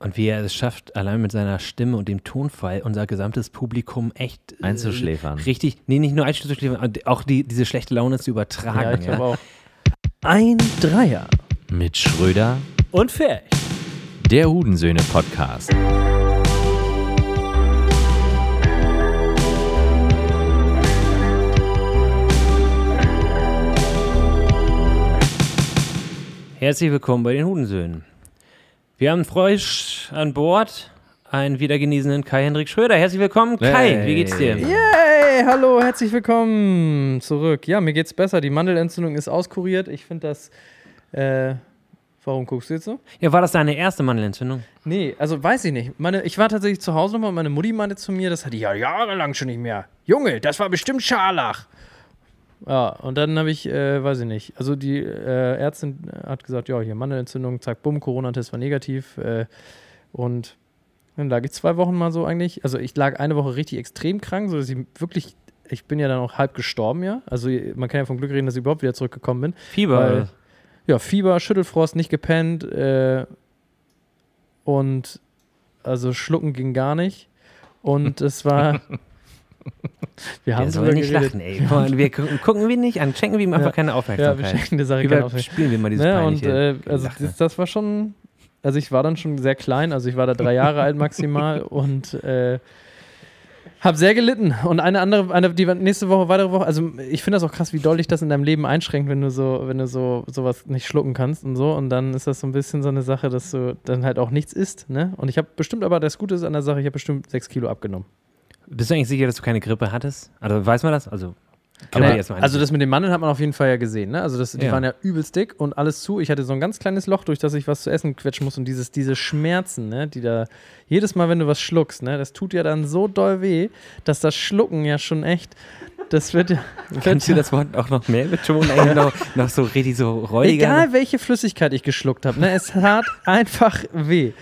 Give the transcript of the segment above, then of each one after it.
Und wie er es schafft, allein mit seiner Stimme und dem Tonfall unser gesamtes Publikum echt äh, Einzuschläfern. Richtig, nee, nicht nur einzuschläfern, auch die, diese schlechte Laune zu übertragen. Ja, ich glaube auch. Ein Dreier mit Schröder Und Ferch. Der Hudensöhne Podcast. Herzlich willkommen bei den Hudensöhnen. Wir haben frisch an Bord einen wiedergenesenen Kai-Hendrik Schröder. Herzlich willkommen, Kai. Hey. Wie geht's dir? Yay, hallo, herzlich willkommen zurück. Ja, mir geht's besser. Die Mandelentzündung ist auskuriert. Ich finde das. Äh, warum guckst du jetzt so? Ja, war das deine erste Mandelentzündung? Nee, also weiß ich nicht. Meine, ich war tatsächlich zu Hause nochmal und meine Mutti meinte zu mir, das hatte ich ja jahrelang schon nicht mehr. Junge, das war bestimmt Scharlach. Ja, und dann habe ich, äh, weiß ich nicht. Also die äh, Ärztin hat gesagt, ja, hier Mandelentzündung, zack, bumm, Corona-Test war negativ. Äh, und dann lag ich zwei Wochen mal so eigentlich. Also ich lag eine Woche richtig extrem krank, sodass ich wirklich, ich bin ja dann auch halb gestorben, ja. Also man kann ja vom Glück reden, dass ich überhaupt wieder zurückgekommen bin. Fieber? Weil-? Ja, Fieber, Schüttelfrost, nicht gepennt äh, und also schlucken ging gar nicht. Und es war. wir haben drüber nicht geredet. lachen, ey. Wir gucken, wir nicht an, schenken wir ihm einfach Ja. keine Ja, wir Aufmerksamkeit. schenken der Sache keine Aufmerksamkeit. Überspielen wir mal dieses Ne, und äh, also das, das war schon, also ich war dann schon sehr klein, also ich war da drei Jahre alt maximal und äh, habe sehr gelitten. Und eine andere, eine, die nächste Woche, weitere Woche, also ich finde das auch krass, wie doll dich das in deinem Leben einschränkt, wenn du so, wenn du so sowas nicht schlucken kannst und so. Und dann ist das so ein bisschen so eine Sache, dass du dann halt auch nichts isst, ne? Und ich habe bestimmt aber das Gute ist an der Sache, ich habe bestimmt sechs Kilo abgenommen. Bist du eigentlich sicher, dass du keine Grippe hattest? Also weiß man das? Also, Aber, man jetzt mal also das mit den Mandeln hat man auf jeden Fall ja gesehen, ne? Also das, die Ja. waren ja übelst dick und alles zu. Ich hatte so ein ganz kleines Loch, durch das ich was zu essen quetschen muss und dieses, diese Schmerzen, ne? Die da jedes Mal, wenn du was schluckst, ne? Das tut ja dann so doll weh, dass das Schlucken ja schon echt, das wird ja, Kannst du das Wort auch noch mehr betonen? Eigentlich noch, noch so richtig so räudiger? egal welche Flüssigkeit ich geschluckt habe, ne? Es tat einfach weh.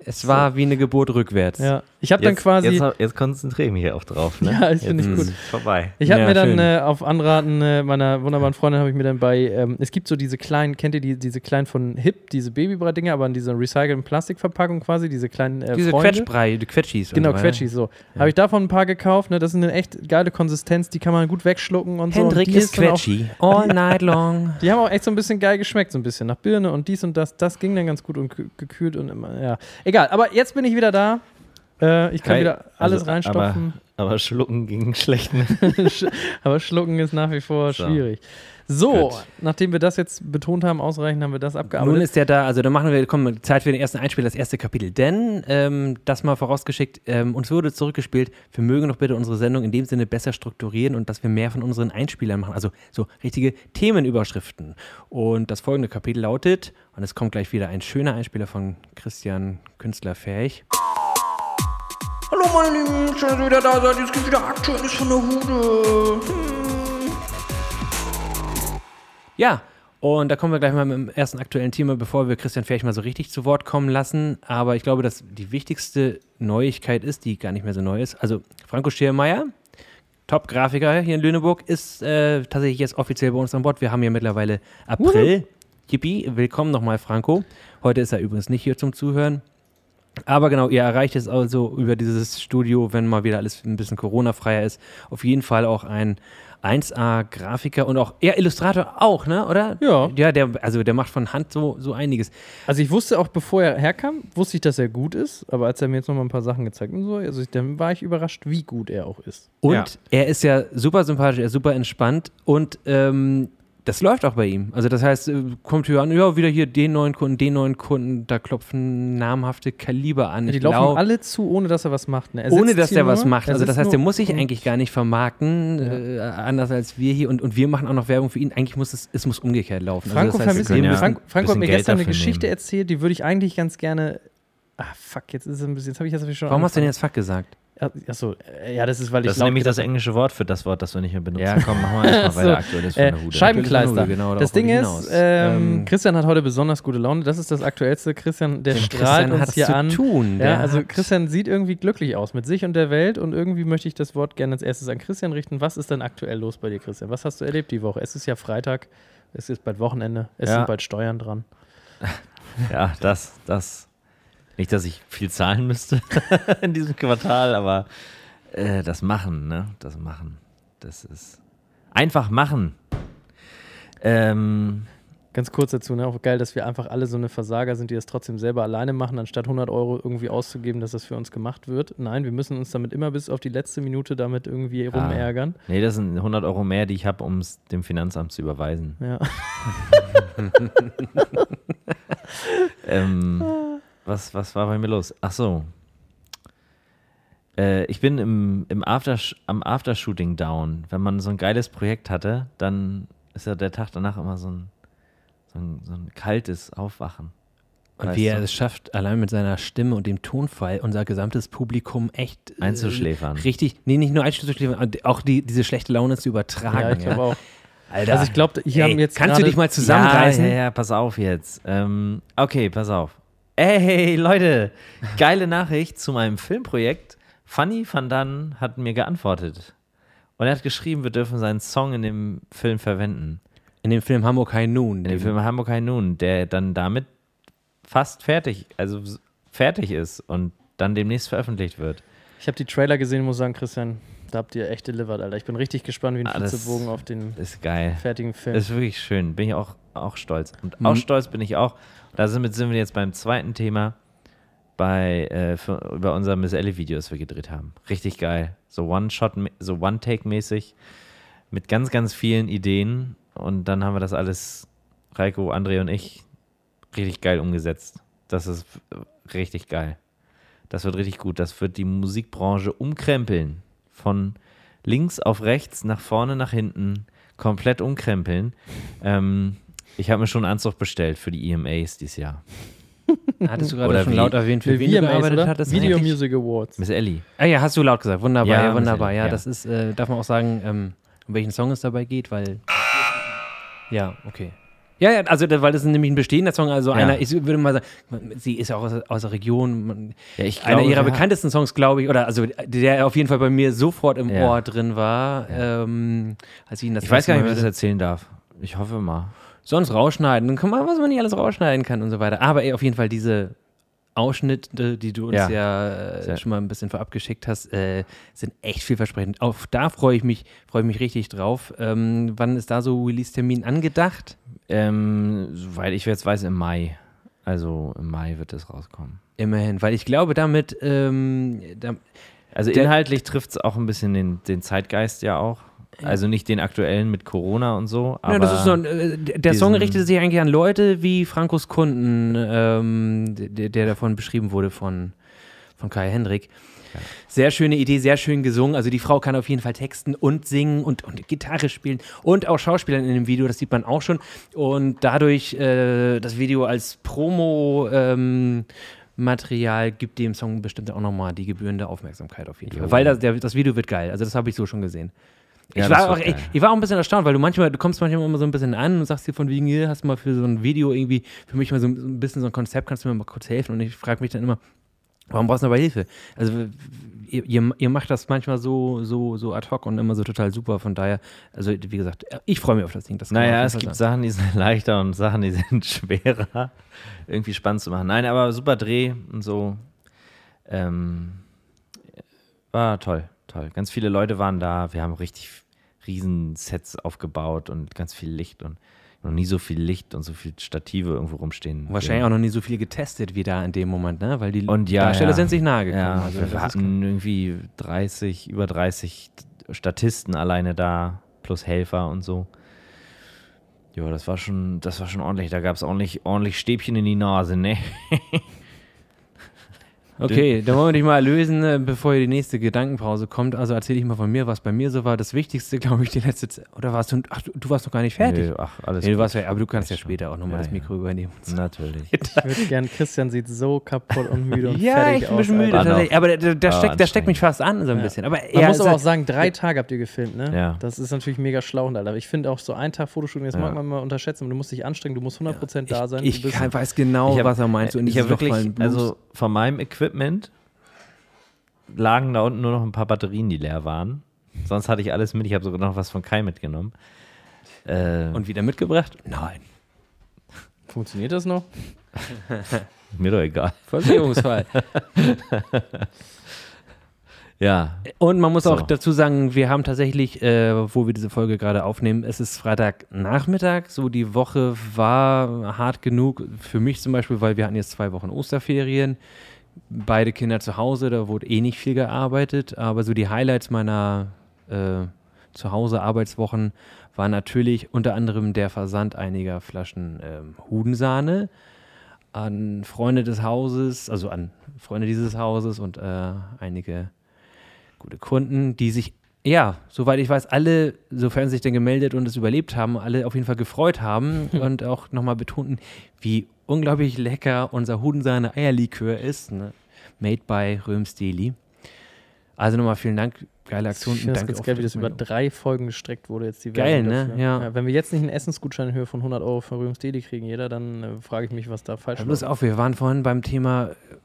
Es war wie eine Geburt rückwärts. Ja, ich habe dann Jetzt, quasi, jetzt, jetzt konzentriere ich mich auch drauf. Ne? ja, ich finde ich gut. vorbei. Ich habe Ja, mir dann äh, auf Anraten äh, meiner wunderbaren Freundin habe ich mir dann bei, ähm, es gibt so diese kleinen, kennt ihr die, diese kleinen von Hip, diese Babybrei-Dinger, aber in dieser recycelten Plastikverpackung quasi, diese kleinen äh, Diese Freunde. Quetschbrei, die Quetschis. und Genau, so, ja. Quetschis, so. Habe ich davon ein paar gekauft, ne? Das ist eine echt geile Konsistenz, die kann man gut wegschlucken und so. Hendrik und die ist Quetschi. All night long. Die haben auch echt so ein bisschen geil geschmeckt, so ein bisschen nach Birne und dies und das. Das ging dann ganz gut und kü- gekühlt und immer, ja. Egal, aber jetzt bin ich wieder da. Äh, ich kann Kai, wieder alles also, reinstopfen. Aber Schlucken ging schlecht. Ne? Aber schlucken ist nach wie vor So. schwierig. So, Gut. nachdem wir das jetzt betont haben, ausreichend haben wir das Nun abgearbeitet. ist ja da, also da machen wir, komm, Zeit für den ersten Einspiel, das erste Kapitel. Denn, ähm, das mal vorausgeschickt, ähm, uns wurde zurückgespielt, wir mögen doch bitte unsere Sendung in dem Sinne besser strukturieren und dass wir mehr von unseren Einspielern machen, also so richtige Themenüberschriften. Und das folgende Kapitel lautet, und es kommt gleich wieder ein schöner Einspieler von Christian Künstler Fähig. Hallo meine Lieben, schön, dass ihr wieder da seid. Jetzt gibt wieder Aktuelles von der Hude. Ja, und da kommen wir gleich mal mit dem ersten aktuellen Thema, bevor wir Christian Ferch mal so richtig zu Wort kommen lassen. Aber ich glaube, dass die wichtigste Neuigkeit ist, die gar nicht mehr so neu ist. Also Franco Schiermeier, Top-Grafiker hier in Lüneburg, ist äh, tatsächlich jetzt offiziell bei uns an Bord. Wir haben ja mittlerweile April. Yippie, willkommen nochmal, Franco. Heute ist er übrigens nicht hier zum Zuhören. Aber genau, ihr erreicht es also über dieses Studio, wenn mal wieder alles ein bisschen Corona-freier ist. Auf jeden Fall auch ein 1A-Grafiker und auch eher Illustrator auch, ne? Oder? Ja. Ja, der, also der macht von Hand so, so einiges. Also ich wusste auch, bevor er herkam, wusste ich, dass er gut ist. Aber als er mir jetzt noch mal ein paar Sachen gezeigt und so, also ich, dann war ich überrascht, wie gut er auch ist. Und Ja. er ist ja super sympathisch, er ist super entspannt und ähm, das läuft auch bei ihm. Also das heißt, äh, kommt hier an, ja, wieder hier den neuen Kunden, den neuen Kunden, da klopfen namhafte Kaliber an. Die Ich laufen glaub- alle zu, ohne dass er was macht. Ne? Er ohne dass hier der was nur, macht. er Also das heißt, der nur muss sich eigentlich gar nicht vermarkten, äh, anders als wir hier. Und, und wir machen auch noch Werbung für ihn. Eigentlich muss es, es muss umgekehrt laufen. Franco also das heißt, müssen- ja- Frank, Franco hat bisschen mir Geld gestern eine Geschichte nehmen. erzählt, die würde ich eigentlich ganz gerne. Ah, fuck, jetzt ist es ein bisschen. Jetzt habe ich das schon. Warum hast du denn angefangen. jetzt Fuck gesagt? Ja, Achso, äh, ja, das ist, weil ich Das ist nämlich das englische Wort für das Wort, das wir nicht mehr benutzen. Ja, komm, machen wir erstmal So, weiter. Aktuelles von Äh, der Hude. Scheibenkleister. Genau, das Ding ist, ähm, Ähm, Christian hat heute besonders gute Laune. Das ist das Aktuellste. Christian, der strahlt Christian uns hier zu an. tun. Ja, also Christian sieht irgendwie glücklich aus mit sich und der Welt und irgendwie möchte ich das Wort gerne als erstes an Christian richten. Was ist denn aktuell los bei dir, Christian? Was hast du erlebt die Woche? Es ist ja Freitag, es ist bald Wochenende, es Ja. sind bald Steuern dran. Ja, das, das. Nicht, dass ich viel zahlen müsste in diesem Quartal, aber äh, das Machen, ne? Das Machen. Das ist einfach machen. Ähm, Ganz kurz dazu, ne? auch geil, dass wir einfach alle so eine Versager sind, die das trotzdem selber alleine machen, anstatt 100 Euro irgendwie auszugeben, dass das für uns gemacht wird. Nein, wir müssen uns damit immer bis auf die letzte Minute damit irgendwie rumärgern. nee, das sind 100 Euro mehr, die ich habe, um es dem Finanzamt zu überweisen. Ja. Ähm, was, was war bei mir los? Ach so. Äh, ich bin im, im After, am Aftershooting down. Wenn man so ein geiles Projekt hatte, dann ist ja der Tag danach immer so ein, so ein, so ein kaltes Aufwachen. Und wie er es schafft, allein mit seiner Stimme und dem Tonfall unser gesamtes Publikum echt äh, Einzuschläfern. Richtig, nee, nicht nur einzuschläfern, auch die, diese schlechte Laune zu übertragen. ja, ich glaube auch. Alter, Also ich glaube, hier haben jetzt kannst du dich mal zusammenreißen? Ja, ja, ja, pass auf jetzt. Ähm, okay, pass auf. Ey, Leute, geile Nachricht zu meinem Filmprojekt. Fanny van Dan hat mir geantwortet. Und er hat geschrieben, wir dürfen seinen Song in dem Film verwenden. In dem Film Hamburg High Noon. In dem Film Hamburg High Noon, der dann damit fast fertig, also fertig ist und dann demnächst veröffentlicht wird. Ich habe die Trailer gesehen, muss sagen, Christian, da habt ihr echt delivered, Alter. Ich bin richtig gespannt wie ein Ah, auf den Ist geil. fertigen Film. Das ist wirklich schön. Bin ich auch, auch stolz. Und Mhm. auch stolz bin ich auch. Da sind, wir jetzt beim zweiten Thema bei, äh, für, über unser Miss Ellie-Video, das wir gedreht haben. Richtig geil. So One-Shot, so One-Take-mäßig mit ganz, ganz vielen Ideen. Und dann haben wir das alles, Reiko, André und ich, richtig geil umgesetzt. Das ist richtig geil. Das wird richtig gut. Das wird die Musikbranche umkrempeln. Von links auf rechts, nach vorne, nach hinten, komplett umkrempeln. Ähm, ich habe mir schon einen Anzug bestellt für die EMAs dieses Jahr. Hattest du gerade Oder schon wie- laut erwähnt, für wen gearbeitet oder? hattest? Video eigentlich? Music Awards. Miss Ellie. Ah ja, hast du laut gesagt. Wunderbar, Ja, ja, wunderbar. Ja, ja. das ist, äh, darf man auch sagen, ähm, um welchen Song es dabei geht, weil. Ja, okay. Ja, ja, also weil das ist nämlich ein bestehender Song, also Ja. einer, ich würde mal sagen, sie ist ja auch aus, aus der Region, man, Ja, ich einer glaube, ihrer wir- bekanntesten Songs, glaube ich, oder also der auf jeden Fall bei mir sofort im Ja. Ohr drin war, ähm, als ich ihn das Ich weiß gar nicht, ob ich das erzählen darf. Ich hoffe mal. Sonst rausschneiden, dann kann man, was man nicht alles rausschneiden kann und so weiter. Aber ey, auf jeden Fall diese Ausschnitte, die du uns Ja. ja, äh, schon mal ein bisschen vorab geschickt hast, äh, sind echt vielversprechend. Auf da freue ich mich, freue ich mich richtig drauf. Ähm, wann ist da so Release-Termin angedacht? Ähm, soweit ich jetzt weiß, im Mai. Also im Mai wird es rauskommen. Immerhin, weil ich glaube, damit, ähm, da, Also inhaltlich trifft es auch ein bisschen den, den Zeitgeist ja auch. Also nicht den aktuellen mit Corona und so, aber ja, das ist so ein, der Song diesen- richtet sich eigentlich an Leute wie Frankos Kunden, ähm, der, der davon beschrieben wurde von, von Kai Hendrik. Sehr schöne Idee, sehr schön gesungen. Also die Frau kann auf jeden Fall texten und singen und, und Gitarre spielen und auch Schauspielern in dem Video, das sieht man auch schon. Und dadurch äh, das Video als Promo ähm, Material gibt dem Song bestimmt auch nochmal die gebührende Aufmerksamkeit auf jeden Jo. Fall. Weil das, der, das Video wird geil. Also das habe ich so schon gesehen. Ja, ich, war auch, ich, ich war auch ein bisschen erstaunt, weil du manchmal, du kommst manchmal immer so ein bisschen an und sagst dir von wegen, hier hast du mal für so ein Video irgendwie, für mich mal so ein, bisschen so ein Konzept, kannst du mir mal kurz helfen? Und ich frage mich dann immer, warum brauchst du dabei Hilfe? Also ihr, ihr, ihr macht das manchmal so, so, so ad hoc und immer so total super, von daher, also wie gesagt, ich freue mich auf das Ding. Das Naja, es gibt. Sachen, die sind leichter und Sachen, die sind schwerer, irgendwie spannend zu machen. Nein, aber super Dreh und so. Ähm, war toll, toll. Ganz viele Leute waren da. Wir haben richtig riesen Sets aufgebaut und ganz viel Licht und noch nie so viel Licht und so viel Stative irgendwo rumstehen. Wahrscheinlich auch noch nie so viel getestet wie da in dem Moment, ne? Weil die Und ja, Darsteller ja. sind sich nahe gekommen. Ja, also wir hatten irgendwie 30, über 30 Statisten alleine da, plus Helfer und so. Ja, das war schon, das war schon ordentlich. Da gab es ordentlich, ordentlich Stäbchen in die Nase, ne? Okay, dann wollen wir dich mal erlösen, äh, bevor hier die nächste Gedankenpause kommt. Also erzähle ich mal von mir, was bei mir so war. Das Wichtigste, glaube ich, die letzte Zeit. Oder warst du. Ach, du, warst noch gar nicht fertig. Nö, ach, alles Nee, du warst ja, aber du kannst ja später auch nochmal Ja, das ja. Mikro übernehmen. Natürlich. Ich würde gern, Christian sieht so kaputt und müde und Ja, fertig ich bin ein bisschen aus. müde. Tatsächlich. Aber der, der, Ah, steckt, der steckt mich fast an, so ein Ja. bisschen. Aber Man muss aber auch sagen, drei Tage habt ihr gefilmt, ne? Ja. Das ist natürlich mega schlau, Alter. Ich finde auch so ein Tag Fotoshooting, das Ja. mag man mal unterschätzen, aber du musst dich anstrengen, du musst 100% da sein. Ich, ich kann, weiß genau, Ich hab- was er meint. In ich habe wirklich, also von meinem Equipment lagen da unten nur noch ein paar Batterien, die leer waren. Sonst hatte ich alles mit. Ich habe sogar noch was von Kai mitgenommen. Äh, Und wieder mitgebracht? Nein. Funktioniert das noch? Mir doch egal. Versicherungsfall. Ja. Und man muss So. auch dazu sagen, wir haben tatsächlich, äh, wo wir diese Folge gerade aufnehmen, es ist Freitagnachmittag. So die Woche war hart genug für mich zum Beispiel, weil wir hatten jetzt zwei Wochen Osterferien. Beide Kinder zu Hause, da wurde eh nicht viel gearbeitet. Aber so die Highlights meiner äh, Zuhause-Arbeitswochen waren natürlich unter anderem der Versand einiger Flaschen ähm, Hudensahne an Freunde des Hauses, also an Freunde dieses Hauses und äh, einige gute Kunden, die sich, ja, soweit ich weiß, alle, sofern sie sich denn gemeldet und es überlebt haben, alle auf jeden Fall gefreut haben und auch nochmal betonten, wie unglaublich lecker unser Hudensahne Eierlikör ist, ne? made by Röms Deli. Also nochmal vielen Dank, geile Aktion. Ich finde ganz geil, wie das über drei Folgen gestreckt wurde jetzt die Geil, ne? dafür. Ja. Wenn wir jetzt nicht einen Essensgutschein in Höhe von 100 Euro von Rührungs Deli kriegen, jeder, dann äh, frage ich mich, was da falsch Ja, bloß auf, wir waren vorhin beim Thema, äh,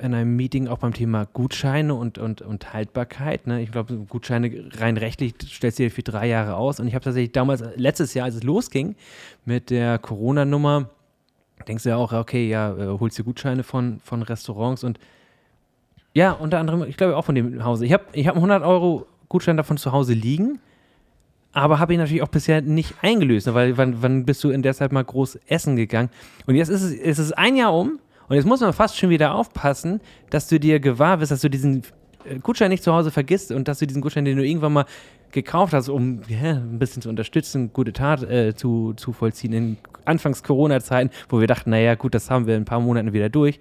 in einem Meeting auch beim Thema Gutscheine und, und, und Haltbarkeit. Ne? Ich glaube, Gutscheine rein rechtlich stellst du dir für drei Jahre aus. Und ich habe tatsächlich damals, äh, letztes Jahr, als es losging mit der Corona-Nummer, denkst du ja auch, okay, ja, äh, holst dir Gutscheine von, von Restaurants und ja, unter anderem, ich glaube auch von dem Hause. Ich habe ich hab einen 100 Euro Gutschein davon zu Hause liegen, aber habe ihn natürlich auch bisher nicht eingelöst, ne? weil wann, wann bist du in der Zeit mal groß essen gegangen? Und jetzt ist es, es ist ein Jahr um und jetzt muss man fast schon wieder aufpassen, dass du dir gewahr wirst, dass du diesen äh, Gutschein nicht zu Hause vergisst und dass du diesen Gutschein, den du irgendwann mal gekauft hast, um ja, ein bisschen zu unterstützen, gute Tat äh, zu, zu vollziehen in Anfangs Corona-Zeiten, wo wir dachten, naja, gut, das haben wir in ein paar Monaten wieder durch,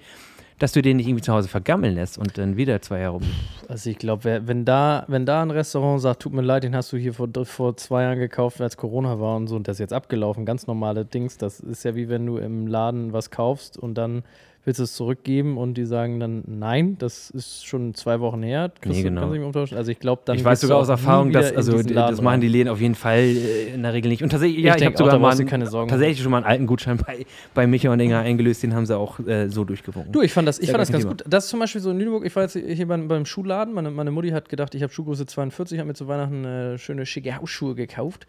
dass du den nicht irgendwie zu Hause vergammeln lässt und dann wieder zwei Jahre um. Also ich glaube, wenn da, wenn da ein Restaurant sagt, tut mir leid, den hast du hier vor, vor zwei Jahren gekauft, als Corona war und so und das ist jetzt abgelaufen, ganz normale Dings, das ist ja wie wenn du im Laden was kaufst und dann willst du es zurückgeben und die sagen dann, nein, das ist schon zwei Wochen her, Nee, du- genau. kannst du nicht umtauschen. Also ich glaube, dann ich weiß sogar aus Erfahrung, dass also das machen die Läden auf jeden Fall äh, in der Regel nicht. Und tatsächlich, Ich ja, ich, denk habe sogar mal einen, keine Sorgen tatsächlich schon mal einen alten Gutschein bei, bei Micha und Inga eingelöst, den haben sie auch äh, so durchgewunken. Du, ich fand das, ich Sehr fand das ganz kein gut. Das ist zum Beispiel so in Lüneburg, ich war jetzt hier beim, beim Schuhladen, meine, meine Mutti hat gedacht, ich habe Schuhgröße 42, habe mir zu Weihnachten äh, schöne schicke Hausschuhe gekauft.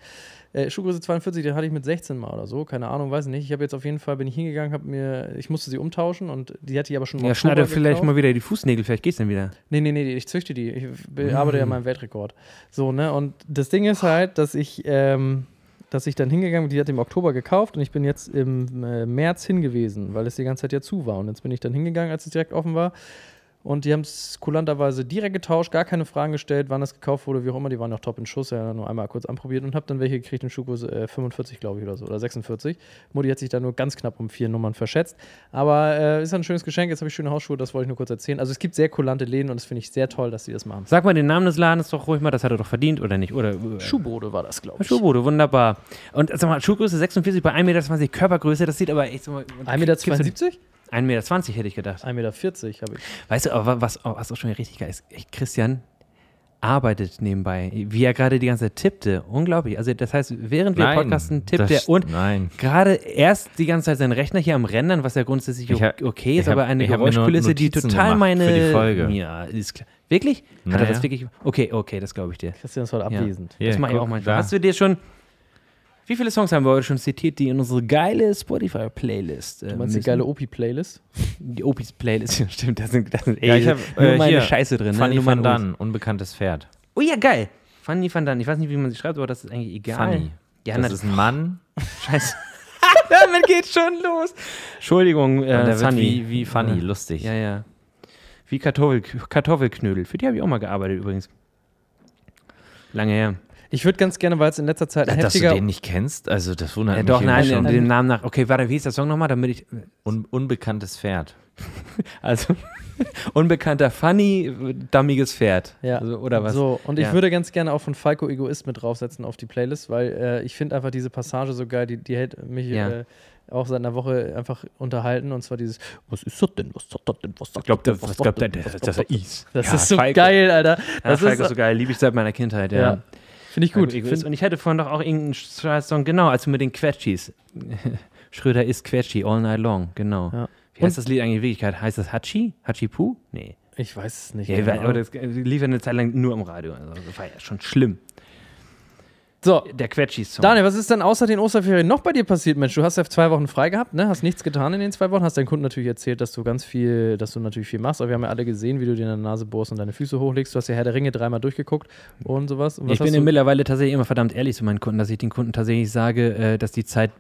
Äh, Schuhgröße 42, die hatte ich mit 16 mal oder so, keine Ahnung, weiß nicht. Ich habe jetzt auf jeden Fall, bin ich hingegangen, habe mir, ich musste sie umtauschen und die hatte ich aber schon im ja, schneide vielleicht gekauft. mal wieder die Fußnägel, vielleicht geht's dann wieder. Nee, nee, nee, ich züchte die. Ich be- arbeite ja an meinem Weltrekord. So, ne? Und das Ding ist halt, dass ich, ähm, dass ich dann hingegangen bin, die hat im Oktober gekauft und ich bin jetzt im äh, März hingewiesen, weil es die ganze Zeit ja zu war. Und jetzt bin ich dann hingegangen, als es direkt offen war. Und die haben es kulanterweise direkt getauscht, gar keine Fragen gestellt, wann das gekauft wurde, wie auch immer. Die waren noch top in Schuss, ja, nur einmal kurz anprobiert und habe dann welche gekriegt in Schuhgröße äh, 45, glaube ich, oder so, oder 46. Mutti hat sich da nur ganz knapp um vier Nummern verschätzt. Aber äh, ist ein schönes Geschenk, jetzt habe ich schöne Hausschuhe, das wollte ich nur kurz erzählen. Also es gibt sehr kulante Läden und das finde ich sehr toll, dass sie das machen. Sag mal den Namen des Ladens doch ruhig mal, das hat er doch verdient, oder nicht? Oder, äh, Schuhbode war das, glaube ich. Schuhbude, wunderbar. Und sag mal, Schuhgröße 46 bei 1,20 Meter Körpergröße, das sieht aber echt so mal. 1,72 Meter? 1,20 Meter hätte ich gedacht. 1,40 Meter habe ich. Weißt du, aber was, was auch schon richtig geil ist, echt, Christian arbeitet nebenbei, wie er gerade die ganze Zeit tippte. Unglaublich. Also das heißt, während wir podcasten, tippt er und Nein. gerade erst die ganze Zeit seinen Rechner hier am Rendern, was ja grundsätzlich Ich hab- okay ist, ich hab- aber eine ich Geräuschkulisse, die total meine. für die Folge. Ja, ist klar. Wirklich? Hat er das wirklich? Okay, okay, das glaube ich dir. Christian ist heute Ja. abwesend. Hier, das mache ich auch manchmal. da. Hast du dir schon. Wie viele Songs haben wir heute schon zitiert, die in unsere geile Spotify-Playlist? Äh, Du meinst die geile Opi-Playlist? Die Opis Playlist, ja, stimmt. Da sind, da sind Ja, ey, ich habe nur äh, meine hier, Scheiße drin. Fanny ne? Van. Dann, unbekanntes Pferd. Oh ja, geil. Fanny van Dann. Ich weiß nicht, wie man sie schreibt, aber das ist eigentlich egal. Fanny. Ja, das na, ist ein Mann. scheiße. Damit geht's schon los. Entschuldigung, der äh, Sunny. wie, wie Fanny, Ja. lustig. Ja, ja. Wie Kartoffel, Kartoffelknödel. Für die habe ich auch mal gearbeitet übrigens. Lange her. Ich würde ganz gerne, weil es in letzter Zeit ein Dass du heftiger. den nicht kennst, also das wundert Ja, mich doch, nein, schon. dem Namen nach. Okay, warte, wie ist der Song nochmal, damit ich. Un unbekanntes Pferd. Also, unbekannter Funny, dummiges Pferd. Ja. Also, oder was? So, und ich Ja. würde ganz gerne auch von Falco Egoist mit draufsetzen auf die Playlist, weil äh, ich finde einfach diese Passage so geil, die, die hält mich Ja. äh, auch seit einer Woche einfach unterhalten und zwar dieses Was ist das denn? Was sagt das denn? Was sagt Ich glaube, das Was glaub, sagt das, das? das, ist Ja, so Falco. geil, Alter. Ja, Das Falco ist ist so geil, liebe ich seit meiner Kindheit, ja. Finde ich gut. Find, und ich hätte vorhin doch auch irgendeinen Scheiß-Song, genau, also mit den Quetschis. Schröder ist Quetschi, all night long, genau. Ja. Wie heißt das Lied eigentlich in Wirklichkeit? Heißt das Hachi? Hachi Pu? Nee. ich weiß es nicht. Ja, keine aber das lief ja eine Zeit lang nur im Radio. Also das war ja schon schlimm. So, Der Quetschis-Song. Daniel, was ist denn außer den Osterferien noch bei dir passiert, Mensch? Du hast ja zwei Wochen frei gehabt, ne? Hast nichts getan in den zwei Wochen, hast deinen Kunden natürlich erzählt, dass du ganz viel, dass du natürlich viel machst, aber wir haben ja alle gesehen, wie du dir in der Nase bohrst und deine Füße hochlegst. Du hast ja Herr der Ringe dreimal durchgeguckt und sowas. Und was ich bin ja mittlerweile tatsächlich immer verdammt ehrlich zu meinen Kunden, dass ich den Kunden tatsächlich sage, äh, dass die Zeit,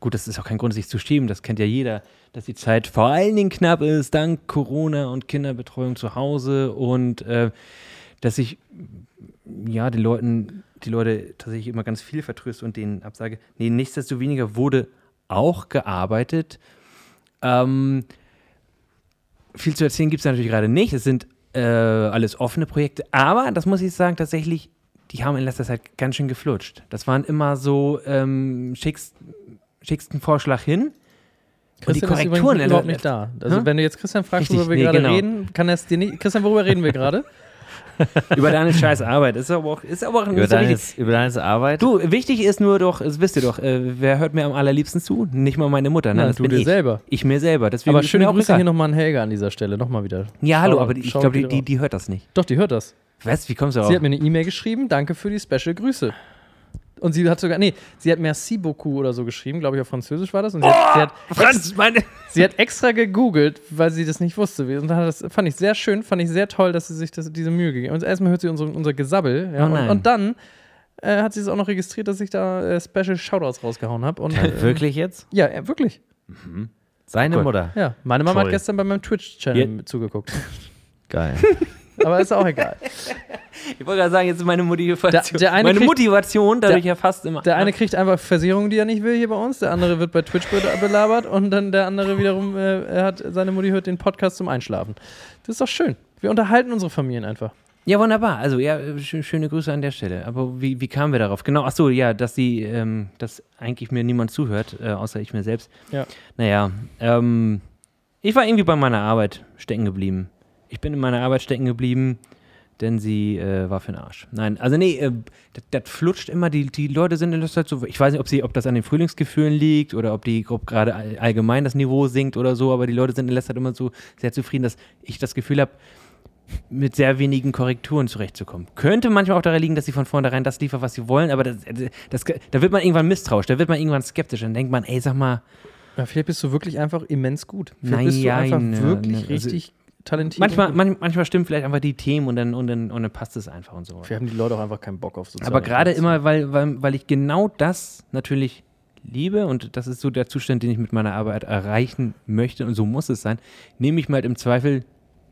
gut, das ist auch kein Grund, sich zu schieben, das kennt ja jeder, dass die Zeit vor allen Dingen knapp ist, dank Corona und Kinderbetreuung zu Hause und äh, dass ich ja den Leuten, die Leute tatsächlich immer ganz viel vertröste und denen absage, nee, nichtsdestoweniger wurde auch gearbeitet. Ähm, viel zu erzählen gibt es natürlich gerade nicht. Es sind äh, alles offene Projekte, aber das muss ich sagen, tatsächlich, die haben in letzter Zeit ganz schön geflutscht. Das waren immer so, ähm, schickst, schickst einen Vorschlag hin. und die ist Korrekturen übrigens überhaupt nicht da. Also, Hä? wenn du jetzt Christian fragst, Richtig, worüber wir nee, gerade genau. reden, kann er es dir nicht. Christian, worüber reden wir gerade? über deine scheiß Arbeit. Ist aber auch, ist aber auch Über deine, über deine Arbeit? Du, wichtig ist nur doch, das wisst ihr doch, äh, wer hört mir am allerliebsten zu? Nicht mal meine Mutter, ne? Na, das du bin dir ich. selber. Ich mir selber. Deswegen Aber schöne Grüße egal. hier nochmal an Helga an dieser Stelle. Nochmal wieder. Ja, hallo, Shoutout- aber die, ich glaube, die, die, die hört das nicht. Doch, die hört das. Was? Wie kommst du Sie auf? hat mir eine E-Mail geschrieben, danke für die Special Grüße. Und sie hat sogar, nee, sie hat merci beaucoup oder so geschrieben, glaube ich, auf Französisch war das. Und sie, hat, sie, hat, Franz, meine. sie hat extra gegoogelt, weil sie das nicht wusste. Und das fand ich sehr schön, fand ich sehr toll, dass sie sich das, diese Mühe gegeben hat. Und erstmal hört sie unser, unser Gesabbel. Ja, Oh und, und dann äh, hat sie es auch noch registriert, dass ich da äh, Special Shoutouts rausgehauen habe. Und Ja, äh, wirklich jetzt? Ja, ja, wirklich. Seine Cool. Mutter. Ja, meine Mama Toll. hat gestern bei meinem Twitch-Channel zugeguckt. Geil. Aber ist auch egal. Ich wollte gerade sagen, jetzt ist meine Motivation. Der- der eine meine kriegt- Motivation, dadurch der- ja fast immer. Der eine kriegt einfach Versicherungen, die er nicht will hier bei uns. Der andere wird bei Twitch be- belabert und dann der andere wiederum, äh, er hat seine Mutti hört den Podcast zum Einschlafen. Das ist doch schön. Wir unterhalten unsere Familien einfach. Ja, wunderbar. Also, ja, sch schöne Grüße an der Stelle. Aber wie, wie kamen wir darauf? Genau, ach so, ja, dass die, ähm, dass eigentlich mir niemand zuhört, äh, außer ich mir selbst. Ja. Naja, ähm, ich war irgendwie bei meiner Arbeit stecken geblieben. Ich bin in meiner Arbeit stecken geblieben, denn sie äh, war für den Arsch. Nein, also nee, äh, das, flutscht immer, die, die Leute sind in der Zeit so, ich weiß nicht, ob, sie, ob das an den Frühlingsgefühlen liegt oder ob die Gruppe gerade all, allgemein das Niveau sinkt oder so, aber die Leute sind in letzter Zeit immer so sehr zufrieden, dass ich das Gefühl habe, mit sehr wenigen Korrekturen zurechtzukommen. Könnte manchmal auch daran liegen, dass sie von vornherein das liefern, was sie wollen, aber das, das, da wird man irgendwann misstrauisch, da wird man irgendwann skeptisch. Dann denkt man, ey, sag mal, Ja, vielleicht bist du wirklich einfach immens gut. Vielleicht Nein, bist du einfach ja, wirklich ne, also- richtig talentiert. manchmal, und gut. man, manchmal stimmen vielleicht einfach die Themen und dann, und dann, und dann passt es einfach und so. Vielleicht haben die Leute auch einfach keinen Bock auf soziale Aber gerade immer, weil, weil, weil ich genau das natürlich liebe und das ist so der Zustand, den ich mit meiner Arbeit erreichen möchte und so muss es sein, nehme ich mal halt im Zweifel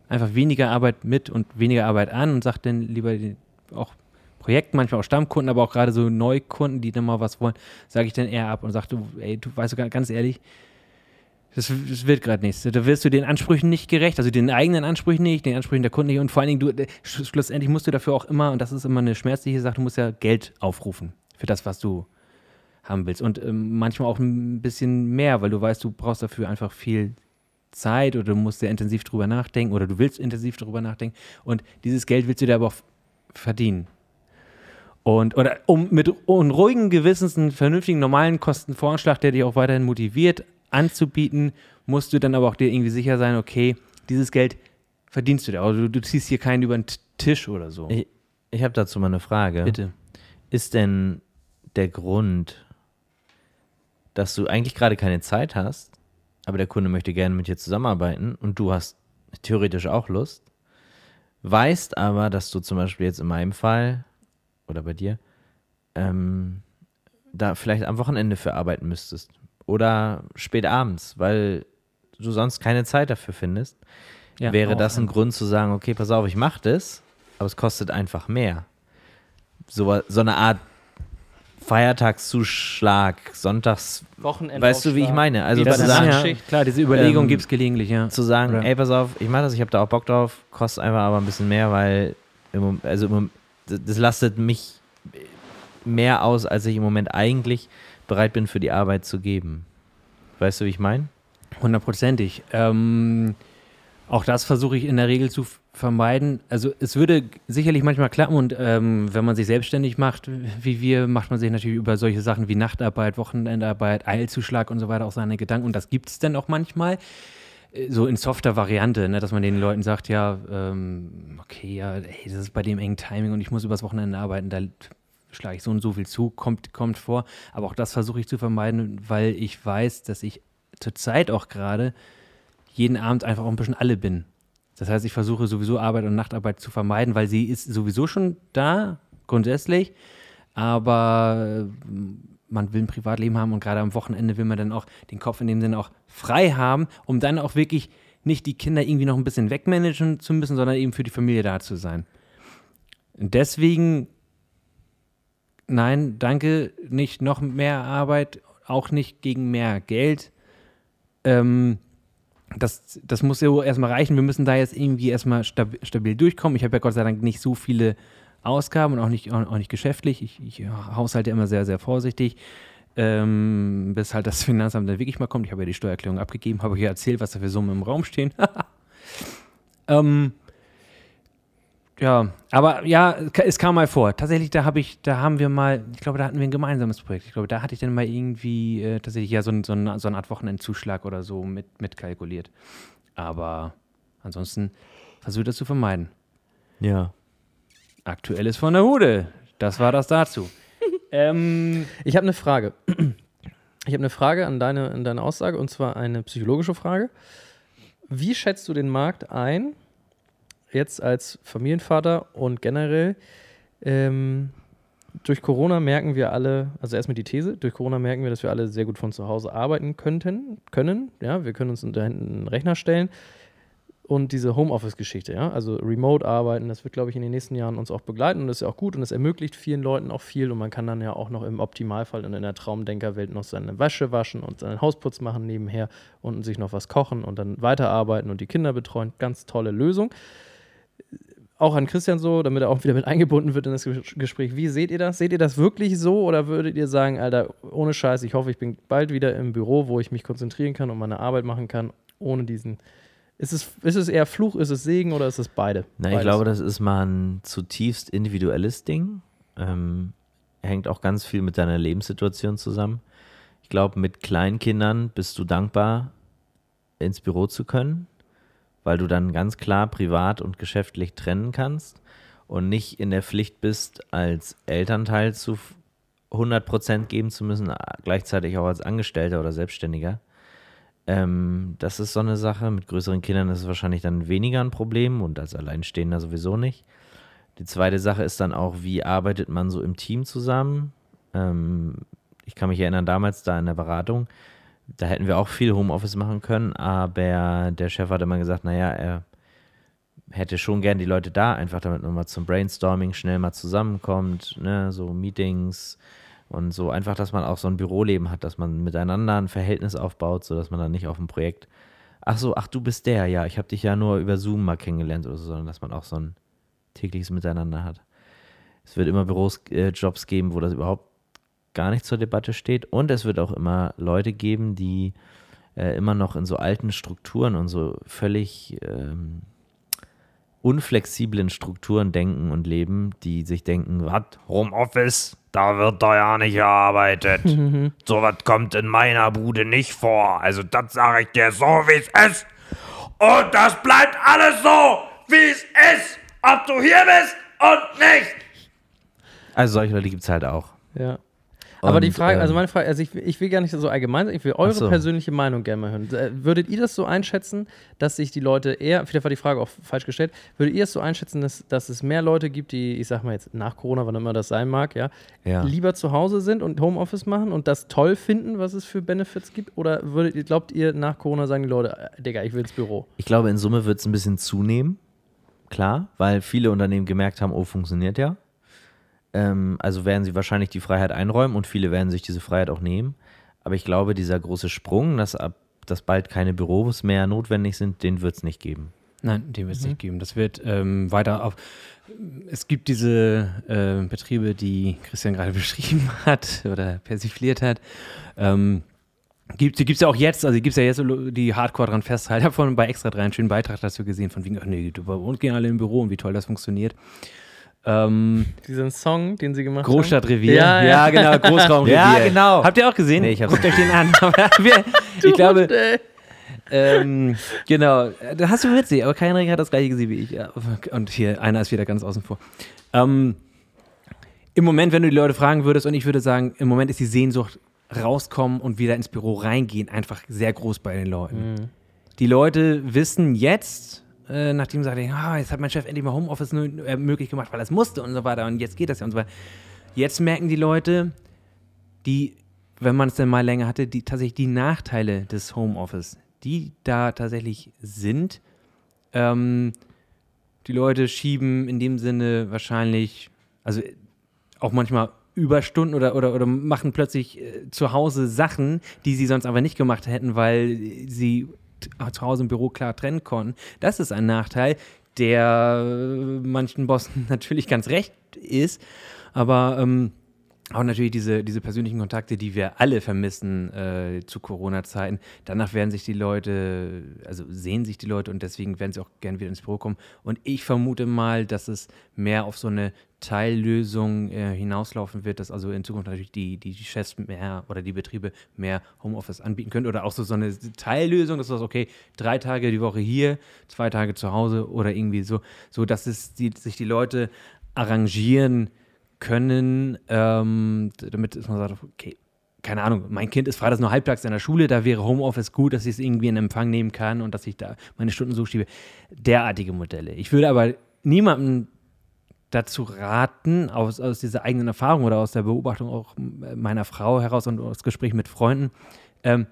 einfach weniger Arbeit mit und weniger Arbeit an und sage dann lieber auch Projekten, manchmal auch Stammkunden, aber auch gerade so Neukunden, die dann mal was wollen, sage ich dann eher ab und sage, du, ey, du weißt du ga- ganz ehrlich, das, das wird gerade nichts. Da wirst du den Ansprüchen nicht gerecht, also den eigenen Ansprüchen nicht, den Ansprüchen der Kunden nicht und vor allen Dingen, du, äh, sch- schlussendlich musst du dafür auch immer, und das ist immer eine schmerzliche Sache, du musst ja Geld aufrufen für das, was du haben willst. Und ähm, manchmal auch ein bisschen mehr, weil du weißt, du brauchst dafür einfach viel Zeit oder du musst sehr intensiv drüber nachdenken oder du willst intensiv drüber nachdenken. Und dieses Geld willst du dir aber auch verdienen. Und oder um mit un- ruhigen Gewissens einen vernünftigen, normalen Kostenvoranschlag, der dich auch weiterhin motiviert, anzubieten, musst du dann aber auch dir irgendwie sicher sein, okay, dieses Geld verdienst du dir. Also du, du ziehst hier keinen über den Tisch oder so. Ich, ich habe dazu mal eine Frage. Bitte. Ist denn der Grund, dass du eigentlich gerade keine Zeit hast, aber der Kunde möchte gerne mit dir zusammenarbeiten und du hast theoretisch auch Lust, weißt aber, dass du zum Beispiel jetzt in meinem Fall oder bei dir ähm, da vielleicht am Wochenende für arbeiten müsstest oder spät abends, weil du sonst keine Zeit dafür findest, Ja, wäre das ein Grund zu sagen, okay, pass auf, ich mache das, aber es kostet einfach mehr. So, so eine Art Feiertagszuschlag, Sonntags, Wochenende weißt du, wie ich meine? Also zu sagen, Nachtschicht. klar, diese Überlegung Ähm, gibt es gelegentlich, ja. zu sagen, Oder- ey, pass auf, ich mache das, ich habe da auch Bock drauf, kostet einfach aber ein bisschen mehr, weil im, also im, das lastet mich mehr aus, als ich im Moment eigentlich bereit bin für die Arbeit zu geben. Weißt du, wie ich meine? Hundertprozentig. Ähm, auch das versuche ich in der Regel zu vermeiden. Also es würde sicherlich manchmal klappen und ähm, wenn man sich selbstständig macht, wie wir, macht man sich natürlich über solche Sachen wie Nachtarbeit, Wochenendarbeit, Eilzuschlag und so weiter auch seine Gedanken und das gibt es dann auch manchmal. Äh, So in softer Variante, ne, dass man den Leuten sagt, ja, ähm, okay, ja, ey, das ist bei dem engen Timing und ich muss übers Wochenende arbeiten, da schlage ich so und so viel zu, kommt, kommt vor. Aber auch das versuche ich zu vermeiden, weil ich weiß, dass ich zurzeit auch gerade jeden Abend einfach auch ein bisschen alle bin. Das heißt, ich versuche sowieso Arbeit und Nachtarbeit zu vermeiden, weil sie ist sowieso schon da, grundsätzlich. Aber äh, man will ein Privatleben haben und gerade am Wochenende will man dann auch den Kopf in dem Sinne auch frei haben, um dann auch wirklich nicht die Kinder irgendwie noch ein bisschen wegmanagen zu müssen, sondern eben für die Familie da zu sein. Und deswegen, nein, danke, nicht noch mehr Arbeit, auch nicht gegen mehr Geld. Ähm, das, das muss ja erstmal reichen. Wir müssen da jetzt irgendwie erstmal stabil, stabil durchkommen. Ich habe ja Gott sei Dank nicht so viele Ausgaben und auch nicht, auch nicht geschäftlich. Ich, ich haushalte immer sehr, sehr vorsichtig. Ähm, bis halt das Finanzamt dann wirklich mal kommt. Ich habe ja die Steuererklärung abgegeben, habe euch ja erzählt, was da für Summen im Raum stehen. ähm, ja, aber ja, es kam mal vor. Tatsächlich, da habe ich, da haben wir mal, ich glaube, da hatten wir ein gemeinsames Projekt. Ich glaube, da hatte ich dann mal irgendwie äh, tatsächlich ja so, so, so eine Art Wochenendzuschlag oder so mit, mitkalkuliert. Aber ansonsten versuche das zu vermeiden. Ja. Aktuelles von der Hude. Das war das dazu. ähm, Ich habe eine Frage. Ich habe eine Frage an deine, an deine Aussage und zwar eine psychologische Frage. Wie schätzt du den Markt ein, jetzt als Familienvater und generell? Ähm, durch Corona merken wir alle, also erstmal die These, durch Corona merken wir, dass wir alle sehr gut von zu Hause arbeiten könnten, können. Ja, wir können uns unter einen Rechner stellen. Und diese Homeoffice-Geschichte, ja, also Remote-Arbeiten, das wird, glaube ich, in den nächsten Jahren uns auch begleiten und das ist ja auch gut und das ermöglicht vielen Leuten auch viel und man kann dann ja auch noch im Optimalfall und in der Traumdenkerwelt noch seine Wäsche waschen und seinen Hausputz machen nebenher und sich noch was kochen und dann weiterarbeiten und die Kinder betreuen. Ganz tolle Lösung. Auch an Christian so, damit er auch wieder mit eingebunden wird in das Ges- Gespräch. Wie seht ihr das? Seht ihr das wirklich so oder würdet ihr sagen, Alter, ohne Scheiß, ich hoffe, ich bin bald wieder im Büro, wo ich mich konzentrieren kann und meine Arbeit machen kann, ohne diesen ist es, ist es eher Fluch, ist es Segen oder ist es beide? Na, ich glaube, das ist mal ein zutiefst individuelles Ding. Ähm, hängt auch ganz viel mit deiner Lebenssituation zusammen. Ich glaube, mit Kleinkindern bist du dankbar, ins Büro zu können, weil du dann ganz klar privat und geschäftlich trennen kannst und nicht in der Pflicht bist, als Elternteil zu 100% geben zu müssen, gleichzeitig auch als Angestellter oder Selbstständiger. Ähm, das ist so eine Sache. Mit größeren Kindern ist es wahrscheinlich dann weniger ein Problem und als Alleinstehender sowieso nicht. Die zweite Sache ist dann auch, wie arbeitet man so im Team zusammen? Ähm, ich kann mich erinnern, damals da in der Beratung, da hätten wir auch viel Homeoffice machen können, aber der Chef hat immer gesagt, naja, er hätte schon gern die Leute da, einfach damit man mal zum Brainstorming schnell mal zusammenkommt, ne, so Meetings und so einfach, dass man auch so ein Büroleben hat, dass man miteinander ein Verhältnis aufbaut, sodass man dann nicht auf dem Projekt, ach so, ach du bist der, ja, ich habe dich ja nur über Zoom mal kennengelernt oder so, sondern dass man auch so ein tägliches Miteinander hat. Es wird immer Büros, äh, geben, wo das überhaupt gar nicht zur Debatte steht und es wird auch immer Leute geben, die äh, immer noch in so alten Strukturen und so völlig ähm, unflexiblen Strukturen denken und leben, die sich denken, was, Homeoffice, da wird da ja nicht gearbeitet. so was kommt in meiner Bude nicht vor. Also das sage ich dir so, wie es ist. Und das bleibt alles so, wie es ist. Ob du hier bist und nicht. Also solche Leute gibt es halt auch. Ja. Aber die Frage, also ähm, meine Frage, also ich, ich will gar nicht so allgemein sein, ich will eure so. persönliche Meinung gerne mal hören. Äh, Würdet ihr das so einschätzen, dass sich die Leute eher, vielleicht war die Frage auch falsch gestellt, würdet ihr es so einschätzen, dass, dass es mehr Leute gibt, die, ich sag mal jetzt nach Corona, wann immer das sein mag, ja, Ja. lieber zu Hause sind und Homeoffice machen und das toll finden, was es für Benefits gibt? Oder würdet ihr, glaubt ihr, nach Corona sagen die Leute, äh, Digga, ich will ins Büro? Ich glaube, in Summe wird es ein bisschen zunehmen. Klar, weil viele Unternehmen gemerkt haben, oh, funktioniert ja. Ähm, also werden sie wahrscheinlich die Freiheit einräumen und viele werden sich diese Freiheit auch nehmen. Aber ich glaube, dieser große Sprung, dass, ab, dass bald keine Büros mehr notwendig sind, den wird es nicht geben. Nein, den wird es nicht geben. Das wird ähm, weiter auf. Es gibt diese äh, Betriebe, die Christian gerade beschrieben hat oder persifliert hat. Ähm, gibt, die gibt es ja auch jetzt, also die gibt es ja jetzt, die hardcore dran festhalten. Ich habe vorhin bei Extra 3 einen schönen Beitrag dazu gesehen, von wegen, ach nee, du, bei uns gehen alle im Büro und wie toll das funktioniert. Ähm, Diesen Song, den sie gemacht Großstadtrevier. Ja, ja. genau, Großraumrevier. Ja, genau. Habt ihr auch gesehen? Nee, ich hab's Guckt euch den an. Ich glaube, haben. Äh, ähm, genau, da hast du witzig, aber kein Ring hat das gleiche gesehen wie ich. Ja, Und hier, einer ist wieder ganz außen vor. Ähm, Im Moment, wenn du die Leute fragen würdest, und ich würde sagen, im Moment ist die Sehnsucht rauskommen und wieder ins Büro reingehen einfach sehr groß bei den Leuten. Die Leute wissen jetzt, äh, nachdem sie sagen, ah, jetzt hat mein Chef endlich mal Homeoffice äh, möglich gemacht, weil es musste und so weiter und jetzt geht das ja und so weiter. Jetzt merken die Leute, die, wenn man es denn mal länger hatte, die tatsächlich die Nachteile des Homeoffice, die da tatsächlich sind. Ähm, die Leute schieben in dem Sinne wahrscheinlich, also auch manchmal Überstunden oder, oder, oder machen plötzlich äh, zu Hause Sachen, die sie sonst einfach nicht gemacht hätten, weil sie zu Hause im Büro klar trennen konnten. Das ist ein Nachteil, der äh, manchen Bossen natürlich ganz recht ist, aber ähm, auch natürlich diese, diese persönlichen Kontakte, die wir alle vermissen äh, zu Corona-Zeiten. Danach werden sich die Leute, also sehen sich die Leute und deswegen werden sie auch gerne wieder ins Büro kommen. Und ich vermute mal, dass es mehr auf so eine Teillösung äh, hinauslaufen wird, dass also in Zukunft natürlich die, die Chefs mehr oder die Betriebe mehr Homeoffice anbieten können oder auch so, so eine Teillösung, dass sagst, okay, drei Tage die Woche hier, zwei Tage zu Hause oder irgendwie so, so dass es die, sich die Leute arrangieren können, ähm, damit man sagt, okay, keine Ahnung, mein Kind ist freitags nur halbtags in der Schule, da wäre Homeoffice gut, dass ich es irgendwie in Empfang nehmen kann und dass ich da meine Stunden so schiebe. Derartige Modelle. Ich würde aber niemandem dazu raten, aus, aus dieser eigenen Erfahrung oder aus der Beobachtung auch meiner Frau heraus und aus Gesprächen mit Freunden, ähm,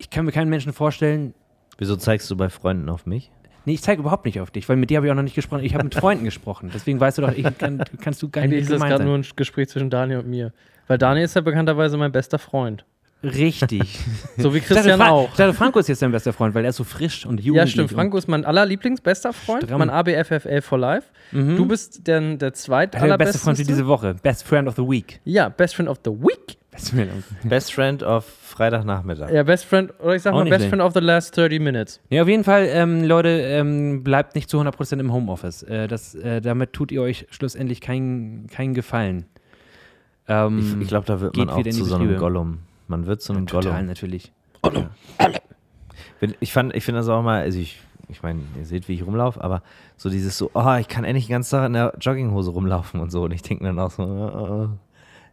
ich kann mir keinen Menschen vorstellen, Wieso zeigst du bei Freunden auf mich? Nee, ich zeige überhaupt nicht auf dich, weil mit dir habe ich auch noch nicht gesprochen. Ich habe mit Freunden gesprochen. Deswegen weißt du doch, ich kann, kannst du gar Eigentlich nicht ist das gerade nur ein Gespräch zwischen Daniel und mir. Weil Daniel ist ja bekannterweise mein bester Freund. Richtig. So wie dachte, Christian Fra- auch. Ich dachte, Franco ist jetzt dein bester Freund, weil er ist so frisch und jugendlich. Ja, stimmt. Franco ist mein allerlieblingsbester Freund, Stramm. mein ABFFL for Life. Du bist der, der und der zweit beste Freund für diese Woche. Best Friend of the Week. Ja, Best Friend of the Week. Best Friend of Freitagnachmittag. Ja, Best Friend, oder ich sag Auch mal Best schlecht. Friend of the last 30 minutes. Ja, auf jeden Fall, ähm, Leute, ähm, bleibt nicht zu 100% im Homeoffice. Äh, das, äh, damit tut ihr euch schlussendlich keinen keinen Gefallen. Ähm, Ich, ich glaube, da wird man auch wieder in die zu so einem Betriebe. Gollum. Man wird zu einem total Gollum. natürlich. Bin- Ich, fand- ich finde das auch mal, also ich, ich meine, ihr seht, wie ich rumlaufe, aber so dieses so, oh, ich kann endlich den ganzen Tag in der Jogginghose rumlaufen und so. Und ich denke dann auch so, äh, äh,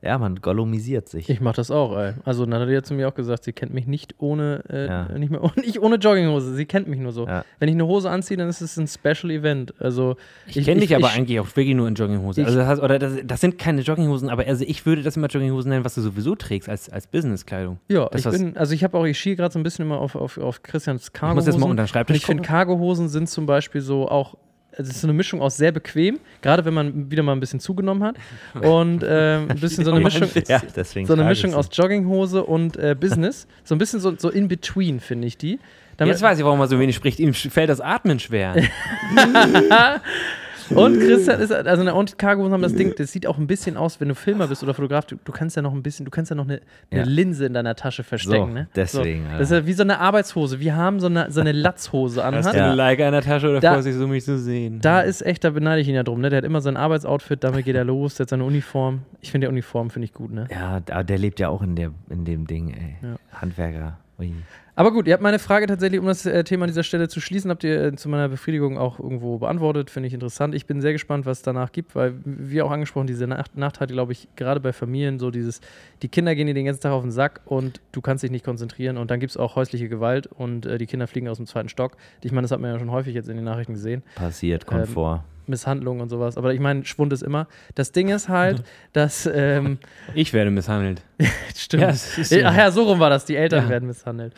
ja, man gollumisiert sich. Ich mach das auch, ey. Also Natalie hat zu mir auch gesagt, sie kennt mich nicht ohne, äh, Ja. nicht, mehr, nicht ohne Jogginghose. Sie kennt mich nur so. Ja. Wenn ich eine Hose anziehe, dann ist es ein Special Event. Also Ich, kenne dich aber ich- eigentlich auch wirklich nur in Jogginghose. ich- Also das heißt, oder das, das sind keine Jogginghosen, aber also ich würde das immer Jogginghosen nennen, was du sowieso trägst als, als Businesskleidung. Ja, Das ich was- bin, also ich habe auch, ich schiele gerade so ein bisschen immer auf, auf, auf Christians Ich Cargohosen. muss jetzt mal unter den Und Schreibtisch ich finde. Cargohosen sind zum Beispiel so auch, also es ist so eine Mischung aus sehr bequem, gerade wenn man wieder mal ein bisschen zugenommen hat. Und ähm, ein bisschen so eine Mischung, ja, deswegen so eine Mischung aus Jogginghose und äh, Business. So ein bisschen so, so in between, finde ich die. Damit, Jetzt weiß ich, warum er so wenig spricht. Ihm fällt das Atmen schwer. und Christian ist, also eine, und Cargohosen haben das Ding, das sieht auch ein bisschen aus, wenn du Filmer bist oder Fotograf, du, du kannst ja noch ein bisschen, du kannst ja noch eine, eine Ja. Linse in deiner Tasche verstecken. So, ne? deswegen, So. Das ist ja wie so eine Arbeitshose. Wir haben so eine, so eine Latzhose Hast anhat. du eine Like in der Tasche oder Da- dich so, mich zu sehen? Da ist echt, da beneide ich ihn ja drum. Ne? Der hat immer sein Arbeitsoutfit, damit geht er los, der hat seine Uniform. Ich finde die Uniform, finde ich gut. Ne? Ja, aber der lebt ja auch in, der, in dem Ding, ey. Ja. Handwerker. Ui. Aber gut, ihr habt meine Frage tatsächlich, um das äh, Thema an dieser Stelle zu schließen, habt ihr äh, zu meiner Befriedigung auch irgendwo beantwortet. Finde ich interessant. Ich bin sehr gespannt, was es danach gibt, weil, wie auch angesprochen, diese Nach Nachteile, glaube ich, gerade bei Familien, so dieses, die Kinder gehen dir den ganzen Tag auf den Sack und du kannst dich nicht konzentrieren und dann gibt es auch häusliche Gewalt und äh, die Kinder fliegen aus dem zweiten Stock. Ich meine, das hat man ja schon häufig jetzt in den Nachrichten gesehen. Passiert, kommt Ähm, vor. Misshandlung und sowas. Aber ich meine, Schwund ist immer. Das Ding ist halt, dass, ähm, Ich werde misshandelt. stimmt. Ja, so. Ach ja, so rum war das. Die Eltern Ja. werden misshandelt.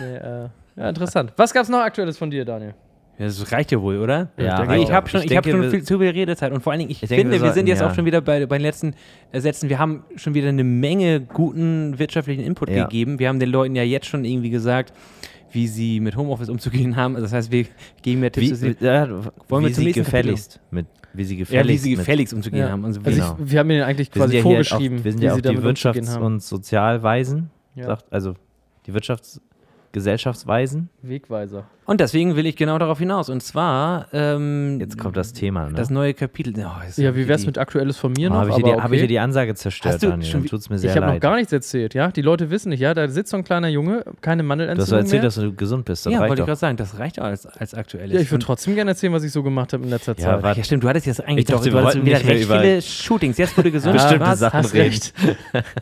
Nee, äh, ja, interessant. Was gab's noch Aktuelles von dir, Daniel? Ja, das reicht ja wohl, oder? Ja, ich reicht habe schon, Ich ich hab denke, schon wir- viel, zu viel Redezeit. Und vor allen Dingen, ich, Ich denke, finde, wir wir, sind jetzt ja. auch schon wieder bei, bei den letzten Sätzen. Wir haben schon wieder eine Menge guten wirtschaftlichen Input Ja. gegeben. Wir haben den Leuten ja jetzt schon irgendwie gesagt, wie sie mit Homeoffice umzugehen haben. Also das heißt, wir geben ja Tipps, Wie, wie, ja, Wollen wir wie zum sie gefälligst mit, wie sie ja, wie gefälligst sie mit- gefälligst umzugehen haben. Also, Genau. ich, wir haben ihnen eigentlich Wir sind quasi ja hier vorgeschrieben, auch, wir sind wie ja sie auch die Wirtschafts- und Sozialweisen, Ja. sagt, also die Wirtschafts... Gesellschaftsweisen. Wegweiser. Und deswegen will ich genau darauf hinaus. Und zwar ähm, Jetzt kommt das Thema. Ne? das neue Kapitel. Oh, Ja, wie wär's die- mit Aktuelles von mir oh, noch? habe ich, die- hab ich okay. dir die Ansage zerstört, Hast du Daniel. schon tut's mir sehr Ich habe noch gar nichts erzählt, ja? Die Leute wissen nicht, ja? Da sitzt so ein kleiner Junge, keine du Mandelentzündung hast doch erzählt, mehr. dass du gesund bist. Das Ja, reicht wollte ich gerade sagen, das reicht auch als, als aktuelles. ja, ich würde trotzdem gerne erzählen, was ich so gemacht habe in letzter Ja, Zeit. warte. Ja, stimmt, du hattest jetzt eigentlich Ich dachte, doch, wir du wollten wieder recht über- viele Shootings. Jetzt wurde gesund. Bestimmte? Sachen hast recht.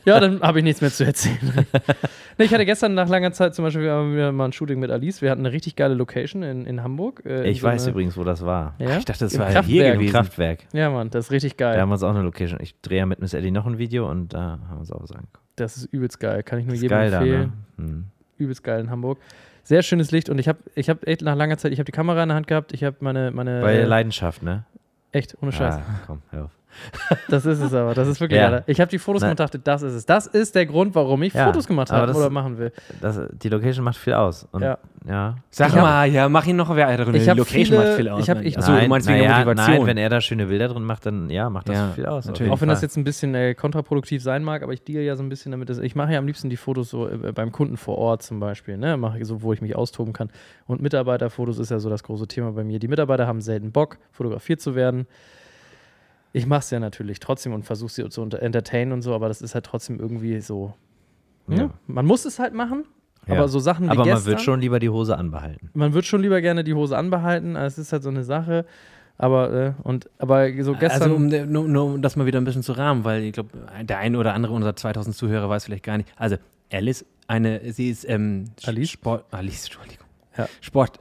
ja, dann habe ich nichts mehr zu erzählen. ich hatte gestern nach langer Zeit zum Beispiel wieder mal ein Shooting mit Alice. Wir hatten eine richtig geile Location in, in Hamburg. äh, in Ich so weiß eine, übrigens, wo das war. Ja? Ich dachte, das Im war hier Kraftwerk. Im gewesen. Kraftwerk. Ja, Mann, das ist richtig Da geil. haben wir uns auch eine Location. Ich drehe ja mit Miss Ellie noch ein Video und da haben wir uns auch was angeguckt. Das ist übelst geil. Kann ich nur jedem geil da, empfehlen. ne? Hm. Übelst geil in Hamburg. Sehr schönes Licht und ich habe ich hab echt nach langer Zeit, ich habe die Kamera in der Hand gehabt, ich habe meine, meine Bei Leidenschaft, ne? echt, ohne Scheiß. Ah, komm, hör auf. Das ist es aber, das ist wirklich Ja. Ich habe die Fotos Nein. gemacht und dachte, das ist es. Das ist der Grund, warum ich Ja, Fotos gemacht habe oder machen will. Das, die Location macht viel aus. Und, Ja. ja. Sag mal, ja, mach ihn noch weiter. Ich Die Location viele- macht viel aus. ich hab- ne? ich- Achso, du meinst wegen der naja, Motivation. Nein, wenn er da schöne Bilder drin macht, dann ja, macht das Ja, viel aus. natürlich. Auch wenn das jetzt ein bisschen äh, kontraproduktiv sein mag, aber ich deal ja so ein bisschen damit. Dass, ich mache ja am liebsten die Fotos so äh, beim Kunden vor Ort zum Beispiel, ne? Mache ich so, wo ich mich austoben kann. Und Mitarbeiterfotos ist ja so das große Thema bei mir. Die Mitarbeiter haben selten Bock, fotografiert zu werden. Ich mache es ja natürlich trotzdem und versuche sie zu entertainen und so, aber das ist halt trotzdem irgendwie so. Ja. Ja. Man muss es halt machen, Ja. aber so Sachen wie Aber man gestern, wird schon lieber die Hose anbehalten. man wird schon lieber gerne die Hose anbehalten. Es ist halt so eine Sache. Aber, äh, und, aber so gestern. Also, um, nur, nur um das mal wieder ein bisschen zu rahmen, weil ich glaube, der ein oder andere unserer 2000 Zuhörer weiß vielleicht gar nicht. Also, Alice, eine, sie ist ähm, Alice? Sport, Alice, Entschuldigung. Ja. Sport,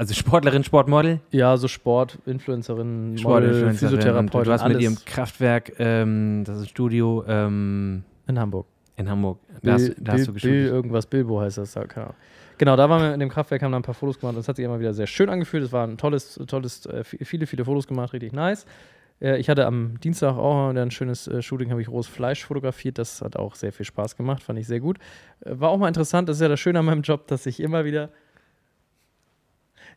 also Sportlerin, Sportmodel, Ja, so Sport, Influencerin, Model, Sportinfluencerin. Physiotherapeutin, Du hast alles mit ihrem Kraftwerk, ähm, das ist ein Studio ähm, in Hamburg. in Hamburg. Da Bill, hast, da hast du Bill geschult. irgendwas, Bilbo heißt das, keine Ahnung. Genau, da waren wir in dem Kraftwerk, haben da ein paar Fotos gemacht und es hat sich immer wieder sehr schön angefühlt. Es war ein tolles, tolles, äh, viele, viele Fotos gemacht, richtig nice. Äh, Ich hatte am Dienstag auch ein schönes äh, Shooting, habe ich rohes Fleisch fotografiert. Das hat auch sehr viel Spaß gemacht, fand ich sehr gut. War auch mal interessant, das ist ja das Schöne an meinem Job, dass ich immer wieder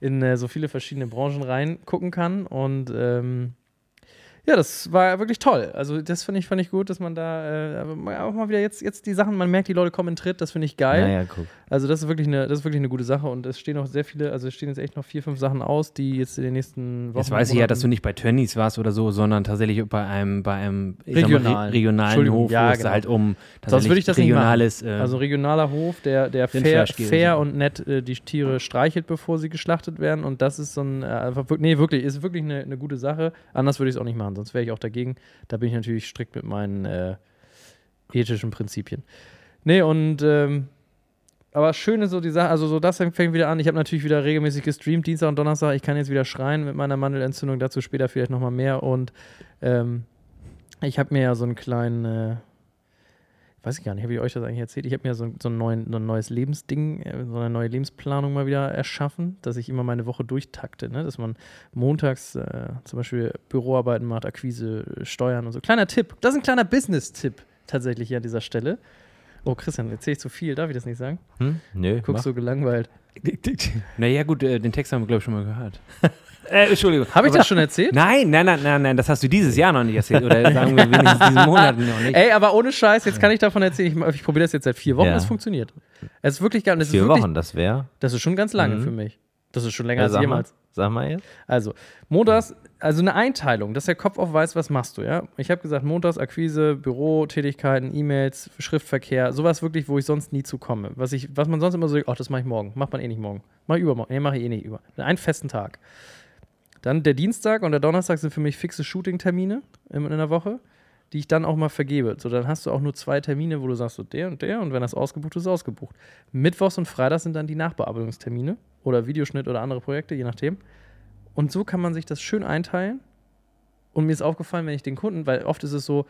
in äh, so viele verschiedene Branchen reingucken kann und ähm, ja, das war wirklich toll. Also das finde ich, fand ich gut, dass man da äh, auch mal wieder jetzt, jetzt die Sachen, man merkt, die Leute kommen in Tritt, das finde ich geil. Naja, guck. Also das ist wirklich eine, das ist wirklich eine gute Sache und es stehen noch sehr viele, also es stehen jetzt echt noch vier, fünf Sachen aus, die jetzt in den nächsten Wochen. Jetzt weiß ich ja, dass du nicht bei Tönnies warst oder so, sondern tatsächlich bei einem, bei einem Regionalen. re regionalen Hof, ja, wo es genau. halt um Sonst würde ich das nicht machen. regionales, äh, Also ein regionaler Hof, der, der fair, fair und nett äh, die Tiere streichelt, bevor sie geschlachtet werden. Und das ist so ein, äh, einfach, nee, wirklich, ist wirklich eine, eine gute Sache. Anders würde ich es auch nicht machen, sonst wäre ich auch dagegen. Da bin ich natürlich strikt mit meinen äh, ethischen Prinzipien. Nee, und ähm, aber schön ist so die Sache, also so das fängt wieder an. Ich habe natürlich wieder regelmäßig gestreamt, Dienstag und Donnerstag. Ich kann jetzt wieder schreien mit meiner Mandelentzündung, dazu später vielleicht nochmal mehr. Und ähm, ich habe mir ja so einen kleinen, äh, weiß ich gar nicht, habe ich euch das eigentlich erzählt? Ich habe mir so, so, ein neuen, so ein neues Lebensding, äh, so eine neue Lebensplanung mal wieder erschaffen, dass ich immer meine Woche durchtakte, ne? dass man montags äh, zum Beispiel Büroarbeiten macht, Akquise, Steuern und so. Kleiner Tipp, das ist ein kleiner Business-Tipp tatsächlich hier an dieser Stelle. Oh, Christian, erzähle ich zu viel, darf ich das nicht sagen? Hm? Nö, Guckst mach. so gelangweilt. naja, gut, äh, den Text haben wir, glaube ich, schon mal gehört. äh, Entschuldigung. Habe ich das schon erzählt? Nein, nein, nein, nein, nein, das hast du dieses Jahr noch nicht erzählt. Oder sagen wir wenigstens diesen Monat noch nicht. Ey, aber ohne Scheiß, jetzt kann ich davon erzählen, ich, ich probiere das jetzt seit vier Wochen, Ja. es funktioniert. Es ist wirklich geil. und Es Vier wirklich, Wochen, das wäre. Das ist schon ganz lange Mhm. für mich. Das ist schon länger Ja, als sag, mal, jemals. sag mal jetzt. Also, montags, also eine Einteilung, dass der Kopf auch weiß, was machst du, ja? Ich habe gesagt, montags Akquise, Bürotätigkeiten, E-Mails, Schriftverkehr, sowas wirklich, wo ich sonst nie zu komme. Was, ich, was man sonst immer so, ach, das mache ich morgen. Macht man eh nicht morgen. Mach ich übermorgen. Nee, mache ich eh nicht über. Einen festen Tag. Dann der Dienstag und der Donnerstag sind für mich fixe Shooting-Termine in, in der Woche, die ich dann auch mal vergebe. So, dann hast du auch nur zwei Termine, wo du sagst, so der und der und wenn das ausgebucht ist, ist ausgebucht. Mittwochs und Freitags sind dann die Nachbearbeitungstermine oder Videoschnitt oder andere Projekte, je nachdem. Und so kann man sich das schön einteilen. Und mir ist aufgefallen, wenn ich den Kunden, weil oft ist es so,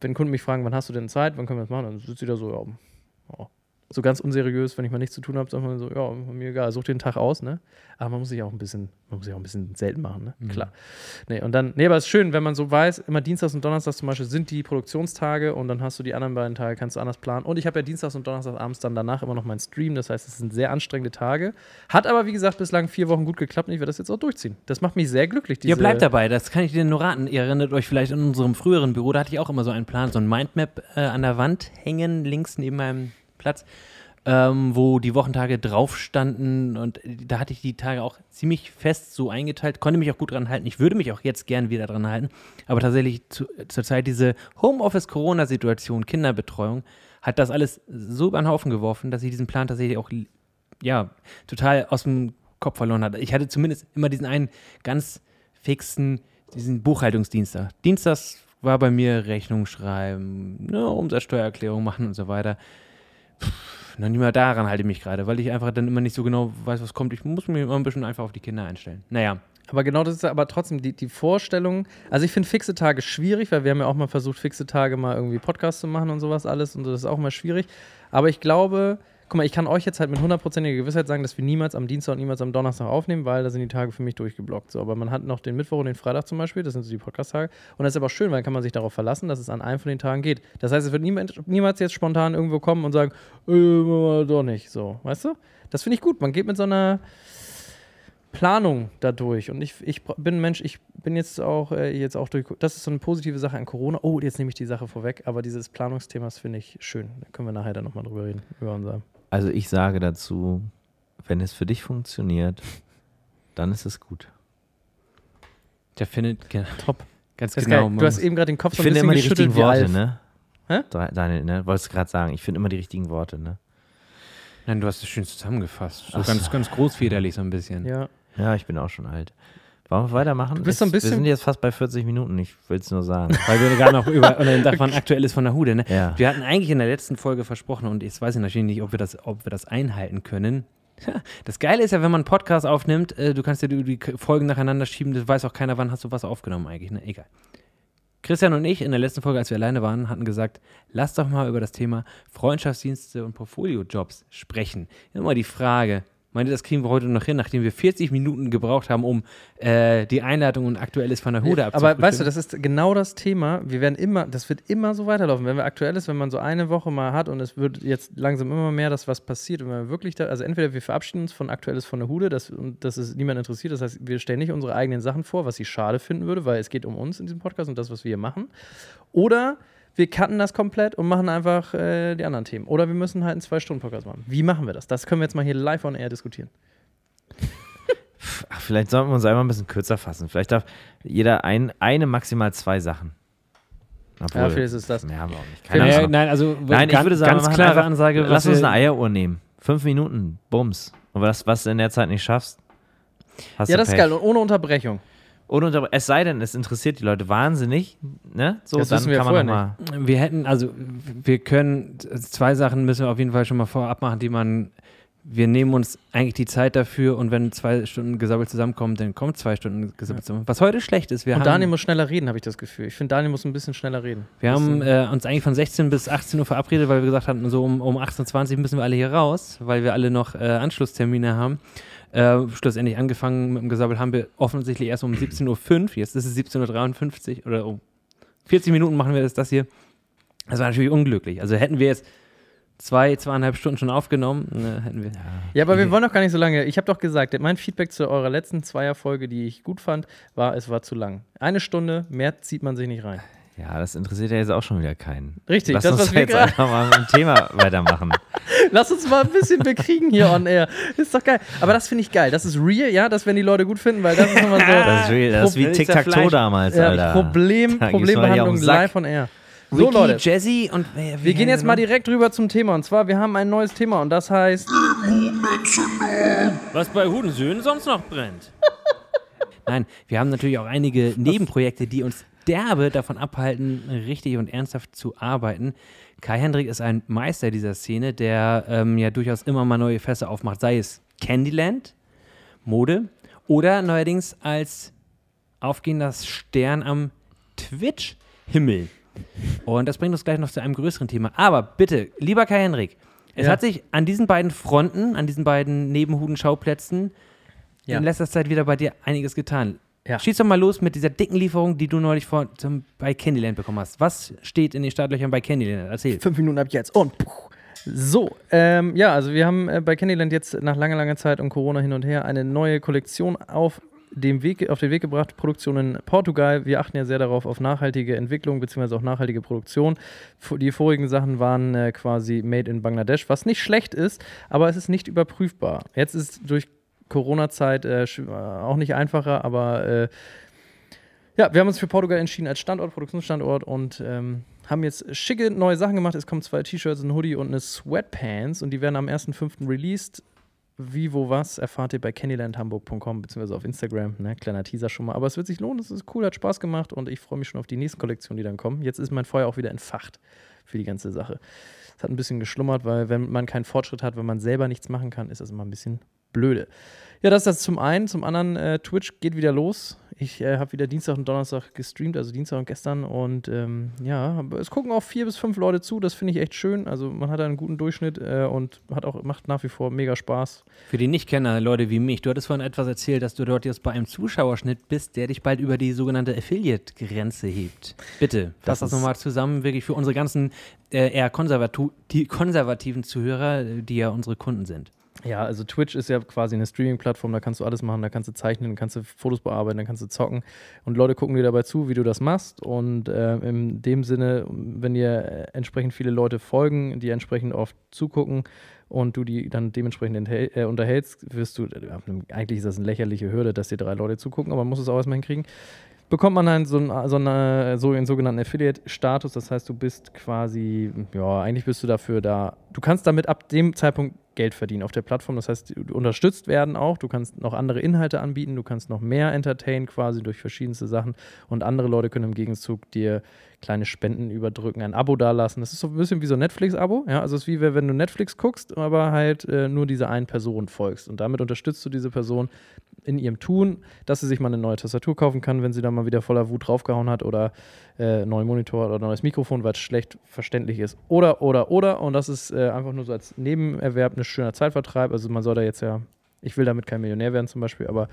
wenn Kunden mich fragen, wann hast du denn Zeit, wann können wir das machen, dann sitzt sie da so, ja, ja. So ganz unseriös, wenn ich mal nichts zu tun habe, sagt man so, ja, mir egal, such den Tag aus, ne? Aber man muss sich auch ein bisschen, man muss sich auch ein bisschen selten machen, ne? Klar. Nee, und dann, nee, aber es ist schön, wenn man so weiß, immer Dienstags und Donnerstags zum Beispiel sind die Produktionstage und dann hast du die anderen beiden Tage, kannst du anders planen. Und ich habe ja Dienstags und Donnerstags abends dann danach immer noch meinen Stream, das heißt, es sind sehr anstrengende Tage. Hat aber, wie gesagt, bislang vier Wochen gut geklappt und ich werde das jetzt auch durchziehen. Das macht mich sehr glücklich. Ihr diese- bleibt dabei, das kann ich dir nur raten. Ihr erinnert euch vielleicht in unserem früheren Büro, da hatte ich auch immer so einen Plan, so ein Mindmap äh, an der Wand hängen, links neben meinem Platz. ähm, wo die Wochentage drauf standen und da hatte ich die Tage auch ziemlich fest so eingeteilt, konnte mich auch gut dran halten. Ich würde mich auch jetzt gern wieder dran halten, aber tatsächlich zu, zurzeit diese Homeoffice-Corona-Situation, Kinderbetreuung, hat das alles so über den Haufen geworfen, dass ich diesen Plan tatsächlich auch ja, total aus dem Kopf verloren hatte. Ich hatte zumindest immer diesen einen ganz fixen, diesen Buchhaltungsdienstag. Dienstags war bei mir Rechnung schreiben, ne, Umsatzsteuererklärung machen und so weiter. Pff, noch nicht mal daran halte ich mich gerade, weil ich einfach dann immer nicht so genau weiß, was kommt. Ich muss mich immer ein bisschen einfach auf die Kinder einstellen. Naja, Aber genau das ist aber trotzdem die, die Vorstellung. Also ich finde fixe Tage schwierig, weil wir haben ja auch mal versucht, fixe Tage mal irgendwie Podcasts zu machen und sowas alles und das ist auch mal schwierig. Aber ich glaube, guck mal, ich kann euch jetzt halt mit hundertprozentiger Gewissheit sagen, dass wir niemals am Dienstag und niemals am Donnerstag aufnehmen, weil da sind die Tage für mich durchgeblockt. So, aber man hat noch den Mittwoch und den Freitag zum Beispiel, das sind so die Podcast-Tage. Und das ist aber auch schön, weil kann man sich darauf verlassen, dass es an einem von den Tagen geht. Das heißt, es wird niemand, niemals jetzt spontan irgendwo kommen und sagen, äh, doch nicht. So, weißt du? Das finde ich gut. Man geht mit so einer Planung dadurch. Und ich, ich bin Mensch, ich bin jetzt auch, äh, jetzt auch durch. Das ist so eine positive Sache an Corona. Oh, jetzt nehme ich die Sache vorweg, aber dieses Planungsthema das finde ich schön. Da können wir nachher dann nochmal drüber reden, über unser. Also ich sage dazu, wenn es für dich funktioniert, dann ist es gut. der findet Top. ganz Das genau. Du hast eben gerade den Kopf Ich so ein finde bisschen immer die richtigen Worte, ne? Hä? Daniel, ne? Wolltest gerade sagen, ich finde immer die richtigen Worte, ne? Nein, du hast es schön zusammengefasst. So Ach ganz, ganz großväterlich so ein bisschen. Ja. Ja, ich bin auch schon alt. Wollen wir weitermachen? Du bist so ein bisschen- Wir sind jetzt fast bei 40 Minuten, ich will es nur sagen. Weil wir gerade noch über und dann davon aktuell ist von der Hude, ne? Ja. Wir hatten eigentlich in der letzten Folge versprochen und jetzt weiß ich natürlich nicht, ob wir das, ob wir das einhalten können. Das Geile ist ja, wenn man einen Podcast aufnimmt, äh, du kannst ja die, die Folgen nacheinander schieben, das weiß auch keiner, wann hast du was aufgenommen eigentlich, ne? Egal. Christian und ich in der letzten Folge, als wir alleine waren, hatten gesagt, lass doch mal über das Thema Freundschaftsdienste und Portfoliojobs sprechen. Immer die Frage, meint ihr, das kriegen wir heute noch hin, nachdem wir 40 Minuten gebraucht haben, um äh, die Einladung und Aktuelles von der Hude Aber weißt du, das ist genau das Thema. Wir werden immer, das wird immer so weiterlaufen. Wenn wir aktuell ist, wenn man so eine Woche mal hat und es wird jetzt langsam immer mehr, dass was passiert und wenn wir wirklich da, also entweder wir verabschieden uns von Aktuelles von der Hude, das, und das ist niemand interessiert, das heißt, wir stellen nicht unsere eigenen Sachen vor, was ich schade finden würde, weil es geht um uns in diesem Podcast und das, was wir hier machen. Oder wir cutten das komplett und machen einfach äh, die anderen Themen. Oder wir müssen halt einen Zwei-Stunden-Podcast machen. Wie machen wir das? Das können wir jetzt mal hier live on air diskutieren. Ach, vielleicht sollten wir uns einfach ein bisschen kürzer fassen. Vielleicht darf jeder ein, eine, maximal zwei Sachen. Obwohl, Ja, vielleicht ist es das. Mehr haben wir auch nicht. Keine Ahnung. nein, also Nein, ich ganz, würde sagen, ganz klare Ansage. Lass uns eine Eieruhr nehmen. Fünf Minuten, Bums. Und was, was du in der Zeit nicht schaffst, hast Ja, du das ist Pech. geil und ohne Unterbrechung. Ohne Unter es sei denn, es interessiert die Leute wahnsinnig, ne? So, Das dann wir kann man nochmal. Wir hätten, also wir können, zwei Sachen müssen wir auf jeden Fall schon mal vorab machen, die man, wir nehmen uns eigentlich die Zeit dafür und wenn zwei Stunden gesabbelt zusammenkommen, dann kommt zwei Stunden gesabbelt zusammen. Was heute schlecht ist, wir und haben, Daniel muss schneller reden, habe ich das Gefühl. Ich finde, Daniel muss ein bisschen schneller reden. wir haben äh, uns eigentlich von 16 bis 18 Uhr verabredet, weil wir gesagt hatten, so um, um 18.20 Uhr müssen wir alle hier raus, weil wir alle noch äh, Anschlusstermine haben. Äh, schlussendlich angefangen mit dem Gesabbel haben wir offensichtlich erst um 17.05 Uhr, jetzt ist es 17.53 Uhr oder um 40 Minuten machen wir das, das hier. Das war natürlich unglücklich. Also hätten wir jetzt zwei, zweieinhalb Stunden schon aufgenommen, ne, hätten wir. Ja, aber wir wollen doch gar nicht so lange. Ich habe doch gesagt, mein Feedback zu eurer letzten Zweierfolge, die ich gut fand, war, es war zu lang. Eine Stunde, mehr zieht man sich nicht rein. Ja, das interessiert ja jetzt auch schon wieder keinen. Richtig, Lass das, uns was wir jetzt gerade. einfach mal mit dem Thema weitermachen. Lass uns mal ein bisschen bekriegen hier on air. Ist doch geil. Aber das finde ich geil. Das ist real, ja, das werden die Leute gut finden, weil das ist nochmal so. Das ist, wie- das ist wie Tic-Tac-Toe damals, ja, Alter. Problem, Da Problembehandlung live on air. So, Wiki, Leute. Jazzy und Wir gehen jetzt mal direkt rüber zum Thema. Und zwar, wir haben ein neues Thema und das heißt. Was bei Hudensöhnen sonst noch brennt. Nein, wir haben natürlich auch einige Nebenprojekte, die uns derbe davon abhalten, richtig und ernsthaft zu arbeiten. Kai Hendrik ist ein Meister dieser Szene, der ähm, ja durchaus immer mal neue Fässer aufmacht, sei es Candyland, Mode oder neuerdings als aufgehender Stern am Twitch-Himmel. Und das bringt uns gleich noch zu einem größeren Thema. Aber bitte, lieber Kai Hendrik, es Ja. hat sich an diesen beiden Fronten, an diesen beiden Nebenhudenschauplätzen Ja. in letzter Zeit wieder bei dir einiges getan. Ja. Schieß doch mal los mit dieser dicken Lieferung, die du neulich vor, zum, bei Candyland bekommen hast. Was steht in den Startlöchern bei Candyland? Erzähl. Fünf Minuten ab jetzt und puh. So, ähm, ja, also wir haben äh, bei Candyland jetzt nach langer, langer Zeit und Corona hin und her eine neue Kollektion auf dem Weg, auf den Weg gebracht, Produktion in Portugal. Wir achten ja sehr darauf, auf nachhaltige Entwicklung bzw. auch nachhaltige Produktion. Die vorigen Sachen waren äh, quasi made in Bangladesch, was nicht schlecht ist, aber es ist nicht überprüfbar. Jetzt ist durch Corona-Zeit äh, äh, auch nicht einfacher, aber äh, ja, wir haben uns für Portugal entschieden als Standort, Produktionsstandort und ähm, haben jetzt schicke neue Sachen gemacht. Es kommen zwei T-Shirts, ein Hoodie und eine Sweatpants und die werden am 1.5. released. Wie, wo, was erfahrt ihr bei candylandhamburg.com beziehungsweise auf Instagram. Ne? Kleiner Teaser schon mal. Aber es wird sich lohnen, es ist cool, hat Spaß gemacht und ich freue mich schon auf die nächsten Kollektionen, die dann kommen. Jetzt ist mein Feuer auch wieder entfacht für die ganze Sache. Es hat ein bisschen geschlummert, weil wenn man keinen Fortschritt hat, wenn man selber nichts machen kann, ist das immer ein bisschen blöde. Ja, das ist das zum einen. Zum anderen, äh, Twitch geht wieder los. Ich äh, habe wieder Dienstag und Donnerstag gestreamt, also Dienstag und gestern. Und ähm, ja, aber es gucken auch vier bis fünf Leute zu. Das finde ich echt schön. Also man hat einen guten Durchschnitt äh, und hat auch, macht nach wie vor mega Spaß. Für die Nichtkenner, Leute wie mich, du hattest vorhin etwas erzählt, dass du dort jetzt bei einem Zuschauerschnitt bist, der dich bald über die sogenannte Affiliate-Grenze hebt. Bitte, fass das ist- nochmal zusammen, wirklich für unsere ganzen äh, eher konservatu die konservativen Zuhörer, äh, die ja unsere Kunden sind. Ja, also Twitch ist ja quasi eine Streaming-Plattform, da kannst du alles machen, da kannst du zeichnen, kannst du Fotos bearbeiten, da kannst du zocken und Leute gucken dir dabei zu, wie du das machst und äh, in dem Sinne, wenn dir äh, entsprechend viele Leute folgen, die entsprechend oft zugucken und du die dann dementsprechend äh, unterhältst, wirst du, äh, eigentlich ist das eine lächerliche Hürde, dass dir drei Leute zugucken, aber man muss es auch erstmal hinkriegen, bekommt man dann so, ein, so, eine, so einen sogenannten Affiliate-Status. Das heißt, du bist quasi, ja, eigentlich bist du dafür da. Du kannst damit ab dem Zeitpunkt Geld verdienen auf der Plattform. Das heißt, du unterstützt werden auch. Du kannst noch andere Inhalte anbieten. Du kannst noch mehr entertainen quasi durch verschiedenste Sachen. Und andere Leute können im Gegenzug dir kleine Spenden überdrücken, ein Abo dalassen. Das ist so ein bisschen wie so ein Netflix-Abo. Ja? Also es ist wie wenn du Netflix guckst, aber halt äh, nur dieser einen Person folgst. Und damit unterstützt du diese Person in ihrem Tun, dass sie sich mal eine neue Tastatur kaufen kann, wenn sie da mal wieder voller Wut draufgehauen hat oder äh, neuen Monitor oder neues Mikrofon, weil es schlecht verständlich ist. Oder, oder, oder. Und das ist äh, einfach nur so als Nebenerwerb ein schöner Zeitvertreib. Also man soll da jetzt ja, ich will damit kein Millionär werden zum Beispiel, aber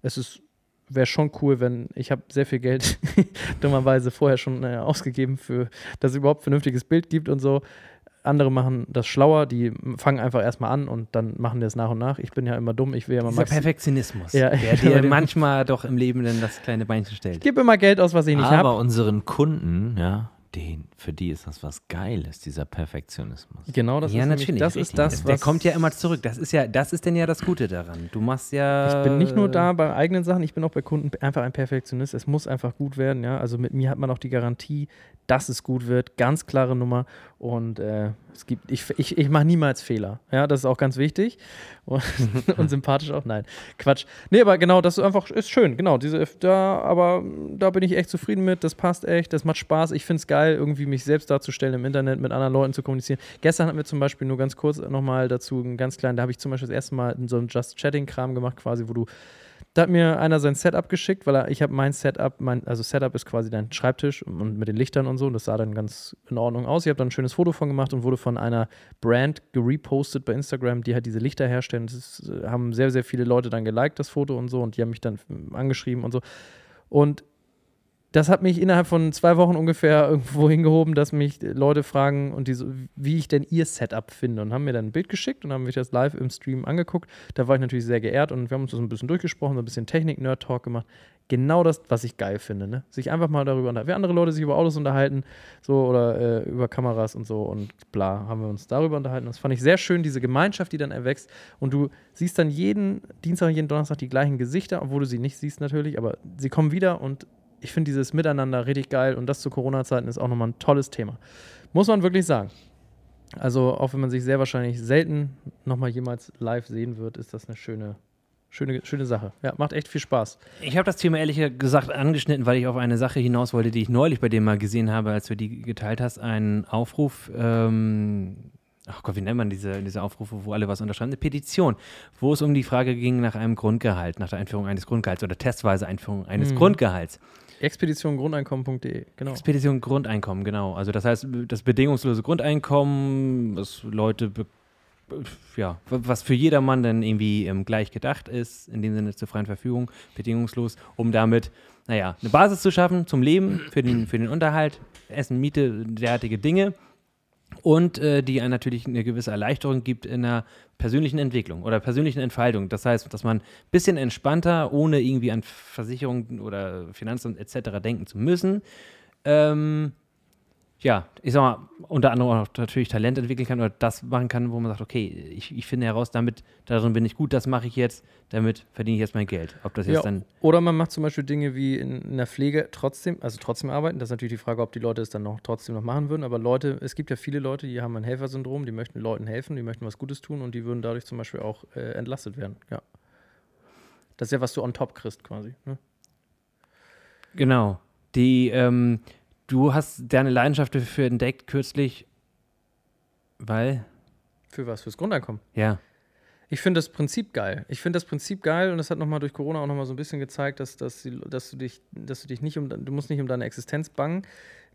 es ist wäre schon cool, wenn ich habe sehr viel Geld dummerweise vorher schon äh, ausgegeben für, dass es überhaupt vernünftiges Bild gibt und so. Andere machen das schlauer, die fangen einfach erstmal an und dann machen die es nach und nach. Ich bin ja immer dumm, ich will ja immer Dieser Perfektionismus, Ja, der ja, dir manchmal doch im Leben dann das kleine Beinchen Ich stellt. gebe immer Geld aus, was ich nicht Aber habe. unseren Kunden, ja, den, für die ist das was Geiles, dieser Perfektionismus. Genau, das ja, ist natürlich. nämlich, das richtig. ist das, Der was kommt ja immer zurück. Das ist ja, das ist denn ja das Gute daran. Du machst ja. Ich bin nicht nur da bei eigenen Sachen, ich bin auch bei Kunden einfach ein Perfektionist. Es muss einfach gut werden, ja. Also mit mir hat man auch die Garantie, dass es gut wird. Ganz klare Nummer. Und äh, es gibt, ich, ich, ich mache niemals Fehler. Ja, das ist auch ganz wichtig. Und, und sympathisch auch. Nein, Quatsch. Nee, aber genau, das ist einfach, ist schön. Genau, diese, da, aber da bin ich echt zufrieden mit. Das passt echt, das macht Spaß. Ich finde es geil, irgendwie mich selbst darzustellen im Internet, mit anderen Leuten zu kommunizieren. Gestern hatten wir zum Beispiel nur ganz kurz nochmal dazu einen ganz kleinen, da habe ich zum Beispiel das erste Mal so einen Just Chatting-Kram gemacht, quasi, wo du da hat mir einer sein Setup geschickt, weil er, ich habe mein Setup, mein, also Setup ist quasi dein Schreibtisch und mit den Lichtern und so. Und das sah dann ganz in Ordnung aus. Ich habe dann ein schönes Foto von gemacht und wurde von einer Brand gerepostet bei Instagram, die halt diese Lichter herstellen. Das ist, äh, haben sehr, sehr viele Leute dann geliked, das Foto und so. Und die haben mich dann angeschrieben und so. Und das hat mich innerhalb von zwei Wochen ungefähr irgendwo hingehoben, dass mich Leute fragen und die so, wie ich denn ihr Setup finde und haben mir dann ein Bild geschickt und haben mich das live im Stream angeguckt. Da war ich natürlich sehr geehrt und wir haben uns das ein bisschen durchgesprochen, so ein bisschen Technik-Nerd-Talk gemacht. Genau das, was ich geil finde, ne? Sich einfach mal darüber unterhalten. Wie andere Leute sich über Autos unterhalten, so oder äh, über Kameras und so und bla, haben wir uns darüber unterhalten. Das fand ich sehr schön, diese Gemeinschaft, die dann erwächst. Und du siehst dann jeden Dienstag und jeden Donnerstag die gleichen Gesichter, obwohl du sie nicht siehst natürlich, aber sie kommen wieder und ich finde dieses Miteinander richtig geil und das zu Corona-Zeiten ist auch nochmal ein tolles Thema. Muss man wirklich sagen. Also, auch wenn man sich sehr wahrscheinlich selten nochmal jemals live sehen wird, ist das eine schöne, schöne, schöne Sache. Ja, macht echt viel Spaß. Ich habe das Thema ehrlich gesagt angeschnitten, weil ich auf eine Sache hinaus wollte, die ich neulich bei dir mal gesehen habe, als du die geteilt hast. Einen Aufruf, ähm, ach Gott, wie nennt man diese, diese Aufrufe, wo alle was unterschreiben? Eine Petition, wo es um die Frage ging nach einem Grundgehalt, nach der Einführung eines Grundgehalts oder testweise Einführung eines Mhm. Grundgehalts. Expeditiongrundeinkommen.de, genau. Expedition Grundeinkommen, genau. Also das heißt, das bedingungslose Grundeinkommen, was Leute, ja, was für jedermann dann irgendwie ähm, gleich gedacht ist, in dem Sinne zur freien Verfügung, bedingungslos, um damit, naja, eine Basis zu schaffen zum Leben, für den, für den Unterhalt, Essen, Miete, derartige Dinge. Und äh, die einem natürlich eine gewisse Erleichterung gibt in der persönlichen Entwicklung oder persönlichen Entfaltung. Das heißt, dass man ein bisschen entspannter, ohne irgendwie an Versicherungen oder Finanzen etc. denken zu müssen, ähm, ja, ich sag mal, unter anderem auch natürlich Talent entwickeln kann oder das machen kann, wo man sagt, okay, ich, ich finde heraus, damit, darin bin ich gut, das mache ich jetzt, damit verdiene ich jetzt mein Geld. Ob das jetzt Ja, dann, oder man macht zum Beispiel Dinge wie in, in der Pflege trotzdem, also trotzdem arbeiten. Das ist natürlich die Frage, ob die Leute es dann noch trotzdem noch machen würden. Aber Leute, es gibt ja viele Leute, die haben ein Helfersyndrom, die möchten Leuten helfen, die möchten was Gutes tun und die würden dadurch zum Beispiel auch äh, entlastet werden. Ja. Das ist ja, was du on top kriegst quasi. Ne? genau, die, ähm, du hast deine Leidenschaft dafür entdeckt kürzlich, weil, Für was? Fürs Grundeinkommen. ja, Ich finde das Prinzip geil. Ich finde das Prinzip geil und das hat nochmal durch Corona auch nochmal so ein bisschen gezeigt, dass, dass, dass, du dich, dass du dich nicht um, du musst nicht um deine Existenz bangen.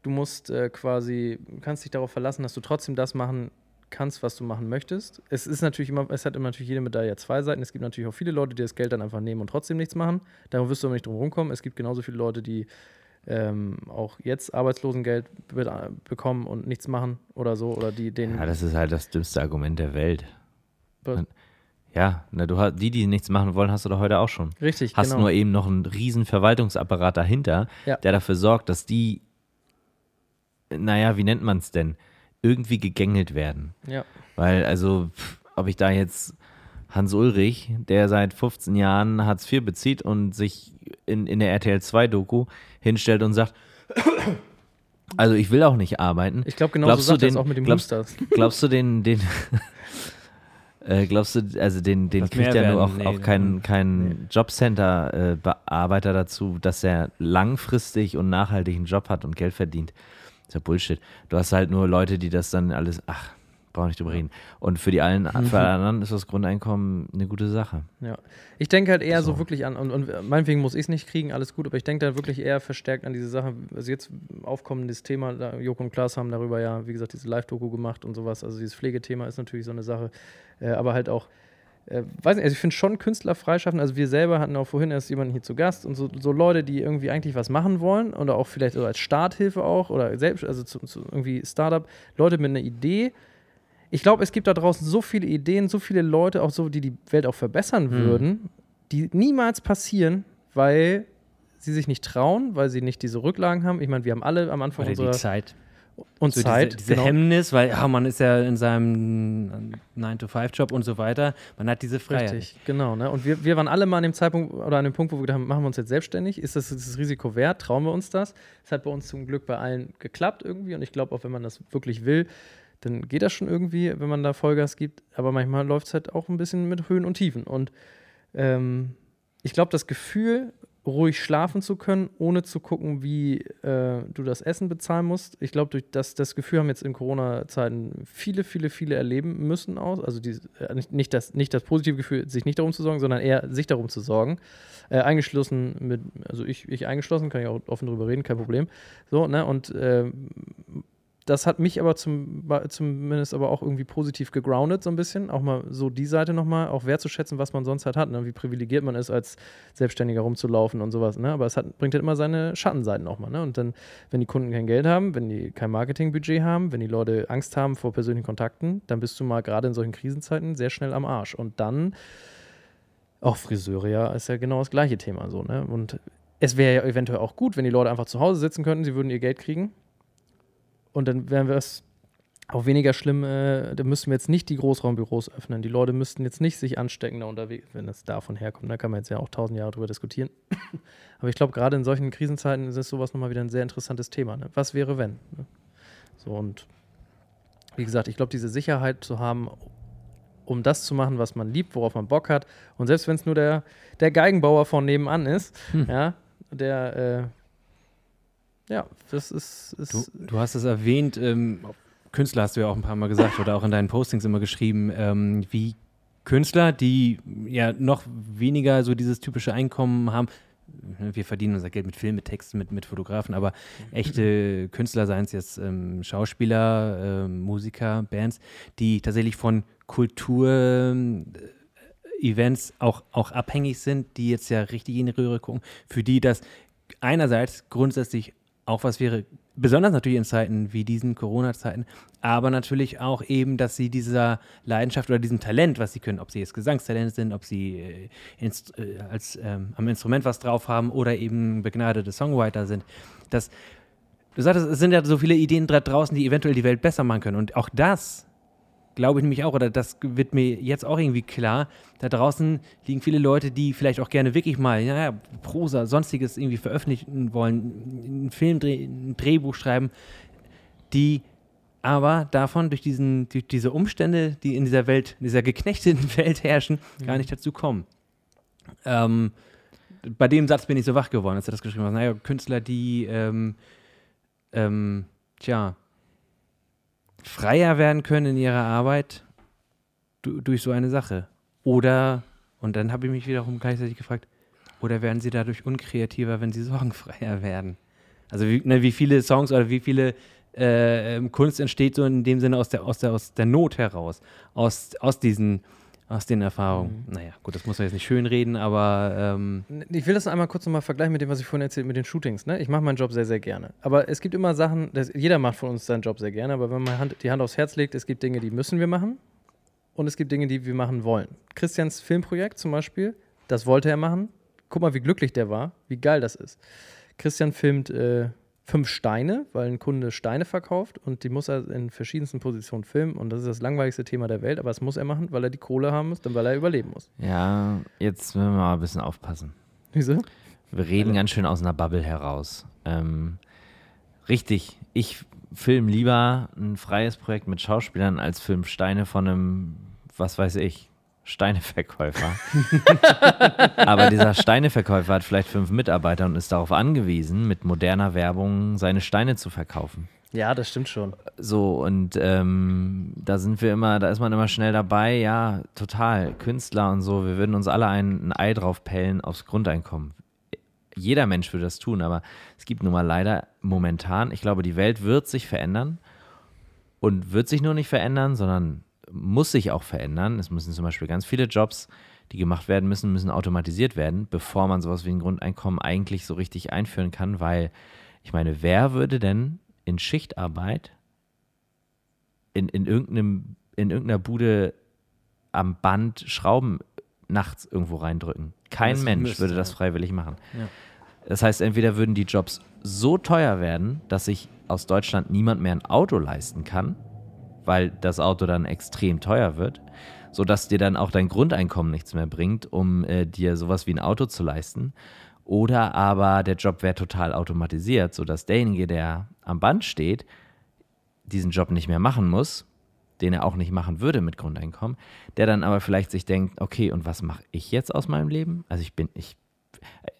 Du musst äh, quasi, kannst dich darauf verlassen, dass du trotzdem das machen kannst, was du machen möchtest. Es ist natürlich immer, es hat immer natürlich jede Medaille zwei Seiten. Es gibt natürlich auch viele Leute, die das Geld dann einfach nehmen und trotzdem nichts machen. Darum wirst du aber nicht drum rumkommen. Es gibt genauso viele Leute, die ähm, auch jetzt Arbeitslosengeld be bekommen und nichts machen oder so. Oder die den. Ja, das ist halt das dümmste Argument der Welt. Was? Ja, na, du hast, die, die nichts machen wollen, hast du doch heute auch schon. richtig, Hast genau. nur eben noch einen riesen Verwaltungsapparat dahinter, Ja. der dafür sorgt, dass die, naja, wie nennt man es denn, irgendwie gegängelt werden. ja. Weil, also, pff, ob ich da jetzt Hans Ulrich, der seit 15 Jahren Hartz IV bezieht und sich in, in der RTL 2-Doku hinstellt und sagt, also ich will auch nicht arbeiten. Ich glaube, genauso Glaubst sagt er den- auch mit dem glaubst- Boosters. Glaubst du den, den äh, glaubst du, also den, den Das kriegt ja nur auch, nee, auch kein, nee. kein Jobcenter-Bearbeiter dazu, dass er langfristig und nachhaltig einen Job hat und Geld verdient. Das ist ja Bullshit. Du hast halt nur Leute, die das dann alles, ach, brauch nicht drüber reden. Und für die allen, für alle anderen ist das Grundeinkommen eine gute Sache. Ja. Ich denke halt eher so, So. wirklich an, und, und meinetwegen muss ich es nicht kriegen, alles gut, aber ich denke da wirklich eher verstärkt an diese Sache. Also jetzt aufkommendes Thema, da, Joko und Klaas haben darüber ja, wie gesagt, diese Live-Doku gemacht und sowas. Also dieses Pflegethema ist natürlich so eine Sache, äh, aber halt auch, äh, weiß nicht, also ich finde schon Künstler freischaffen. Also wir selber hatten auch vorhin erst jemanden hier zu Gast und so, so Leute, die irgendwie eigentlich was machen wollen oder auch vielleicht so als Starthilfe auch oder selbst, also zu, zu irgendwie Startup, Leute mit einer Idee. Ich glaube, es gibt da draußen so viele Ideen, so viele Leute, auch so, die die Welt auch verbessern würden, die niemals passieren, weil sie sich nicht trauen, weil sie nicht diese Rücklagen haben. Ich meine, wir haben alle am Anfang oder die unserer Zeit. und So Zeit. diese, diese genau. Hemmnis, weil ja, man ist ja in seinem 9-to-5-Job und so weiter. Man hat diese Freiheit. Richtig, genau. Ne? Und wir, wir waren alle mal an dem Zeitpunkt oder an dem Punkt, wo wir gedacht haben, machen wir uns jetzt selbstständig? Ist das das Risiko wert? Trauen wir uns das? Es hat bei uns zum Glück bei allen geklappt irgendwie und ich glaube auch, wenn man das wirklich will, dann geht das schon irgendwie, wenn man da Vollgas gibt. Aber manchmal läuft es halt auch ein bisschen mit Höhen und Tiefen. Und ähm, ich glaube, das Gefühl, ruhig schlafen zu können, ohne zu gucken, wie äh, du das Essen bezahlen musst. Ich glaube, durch das, das Gefühl haben jetzt in Corona-Zeiten viele, viele, viele erleben müssen aus. Also die, äh, nicht, das, nicht das positive Gefühl, sich nicht darum zu sorgen, sondern eher sich darum zu sorgen. Äh, eingeschlossen mit, also ich, ich eingeschlossen, kann ich auch offen drüber reden, kein Problem. So, ne? Und ähm, das hat mich aber zum, zumindest aber auch irgendwie positiv gegroundet, so ein bisschen. Auch mal so die Seite nochmal, auch wertzuschätzen, was man sonst halt hat, ne? wie privilegiert man ist, als Selbstständiger rumzulaufen und sowas. Ne? Aber es hat, bringt halt immer seine Schattenseiten auch mal. Ne? Und dann, wenn die Kunden kein Geld haben, wenn die kein Marketingbudget haben, wenn die Leute Angst haben vor persönlichen Kontakten, dann bist du mal gerade in solchen Krisenzeiten sehr schnell am Arsch. Und dann, auch Friseure, ja, ist ja genau das gleiche Thema so. Ne? Und es wäre ja eventuell auch gut, wenn die Leute einfach zu Hause sitzen könnten, sie würden ihr Geld kriegen. Und dann wären wir es auch weniger schlimm, äh, da müssten wir jetzt nicht die Großraumbüros öffnen. Die Leute müssten jetzt nicht sich anstecken da unterwegs, wenn das davon herkommt. Da kann man jetzt ja auch tausend Jahre drüber diskutieren. Aber ich glaube, gerade in solchen Krisenzeiten ist sowas nochmal wieder ein sehr interessantes Thema. Ne? Was wäre, wenn? Ne? So und wie gesagt, ich glaube, diese Sicherheit zu haben, um das zu machen, was man liebt, worauf man Bock hat. Und selbst wenn es nur der, der Geigenbauer von nebenan ist, Hm. ja, der, äh, ja, das ist, ist Du, du hast es erwähnt, ähm, Künstler hast du ja auch ein paar Mal gesagt oder auch in deinen Postings immer geschrieben, ähm, wie Künstler, die ja noch weniger so dieses typische Einkommen haben. Wir verdienen unser Geld mit Film, mit Texten, mit, mit Fotografen, aber echte Künstler, seien es jetzt ähm, Schauspieler, ähm, Musiker, Bands, die tatsächlich von Kultur-Events auch, auch abhängig sind, die jetzt ja richtig in die Röhre gucken, für die das einerseits grundsätzlich auch was wäre, besonders natürlich in Zeiten wie diesen Corona-Zeiten, aber natürlich auch eben, dass sie dieser Leidenschaft oder diesem Talent, was sie können, ob sie jetzt Gesangstalent sind, ob sie äh, inst, äh, als, ähm, am Instrument was drauf haben oder eben begnadete Songwriter sind, dass du sagtest, es sind ja so viele Ideen da draußen, die eventuell die Welt besser machen können. Und auch das glaube ich nämlich auch, oder das wird mir jetzt auch irgendwie klar, da draußen liegen viele Leute, die vielleicht auch gerne wirklich mal, ja, Prosa, sonstiges irgendwie veröffentlichen wollen, einen Film, ein Drehbuch schreiben, die aber davon durch, diesen, durch diese Umstände, die in dieser Welt, in dieser geknechteten Welt herrschen, gar nicht dazu kommen. Ähm, bei dem Satz bin ich so wach geworden, als er das geschrieben hat. Naja, Künstler, die, ähm, ähm, tja, freier werden können in ihrer Arbeit du, durch so eine Sache. Oder, und dann habe ich mich wiederum gleichzeitig gefragt, oder werden sie dadurch unkreativer, wenn sie sorgenfreier werden? Also wie, ne, wie viele Songs oder wie viele äh, ähm, Kunst entsteht so in dem Sinne aus der, aus der, aus der Not heraus, aus, aus diesen aus den Erfahrungen. Mhm. Naja, gut, das muss man jetzt nicht schön reden, aber. Ähm ich will das einmal kurz nochmal vergleichen mit dem, was ich vorhin erzählt mit den Shootings. Ne? Ich mache meinen Job sehr, sehr gerne. Aber es gibt immer Sachen, das, jeder macht von uns seinen Job sehr gerne, aber wenn man Hand, die Hand aufs Herz legt, es gibt Dinge, die müssen wir machen und es gibt Dinge, die wir machen wollen. Christians Filmprojekt zum Beispiel, das wollte er machen. Guck mal, wie glücklich der war, wie geil das ist. Christian filmt äh, fünf Steine, weil ein Kunde Steine verkauft und die muss er in verschiedensten Positionen filmen und das ist das langweiligste Thema der Welt, aber das muss er machen, weil er die Kohle haben muss, dann weil er überleben muss. Ja, jetzt müssen wir mal ein bisschen aufpassen. Wieso? Wir reden ganz schön aus einer Bubble heraus. Ähm, richtig, ich film lieber ein freies Projekt mit Schauspielern als film Steine von einem, was weiß ich, Steineverkäufer. Aber dieser Steineverkäufer hat vielleicht fünf Mitarbeiter und ist darauf angewiesen, mit moderner Werbung seine Steine zu verkaufen. Ja, das stimmt schon. So, und ähm, da sind wir immer, da ist man immer schnell dabei, ja, total, Künstler und so, wir würden uns alle ein, ein Ei drauf pellen aufs Grundeinkommen. Jeder Mensch würde das tun, aber es gibt nun mal leider momentan, ich glaube, die Welt wird sich verändern und wird sich nur nicht verändern, sondern muss sich auch verändern. Es müssen zum Beispiel ganz viele Jobs, die gemacht werden müssen, müssen automatisiert werden, bevor man sowas wie ein Grundeinkommen eigentlich so richtig einführen kann, weil ich meine, wer würde denn in Schichtarbeit in, in, irgendeinem, in irgendeiner Bude am Band Schrauben nachts irgendwo reindrücken? Kein das Mensch müsste, würde das freiwillig machen. Ja. Das heißt, entweder würden die Jobs so teuer werden, dass sich aus Deutschland niemand mehr ein Auto leisten kann, weil das Auto dann extrem teuer wird, sodass dir dann auch dein Grundeinkommen nichts mehr bringt, um äh, dir sowas wie ein Auto zu leisten. Oder aber der Job wäre total automatisiert, sodass derjenige, der am Band steht, diesen Job nicht mehr machen muss, den er auch nicht machen würde mit Grundeinkommen, der dann aber vielleicht sich denkt, okay, und was mache ich jetzt aus meinem Leben? Also ich bin, ich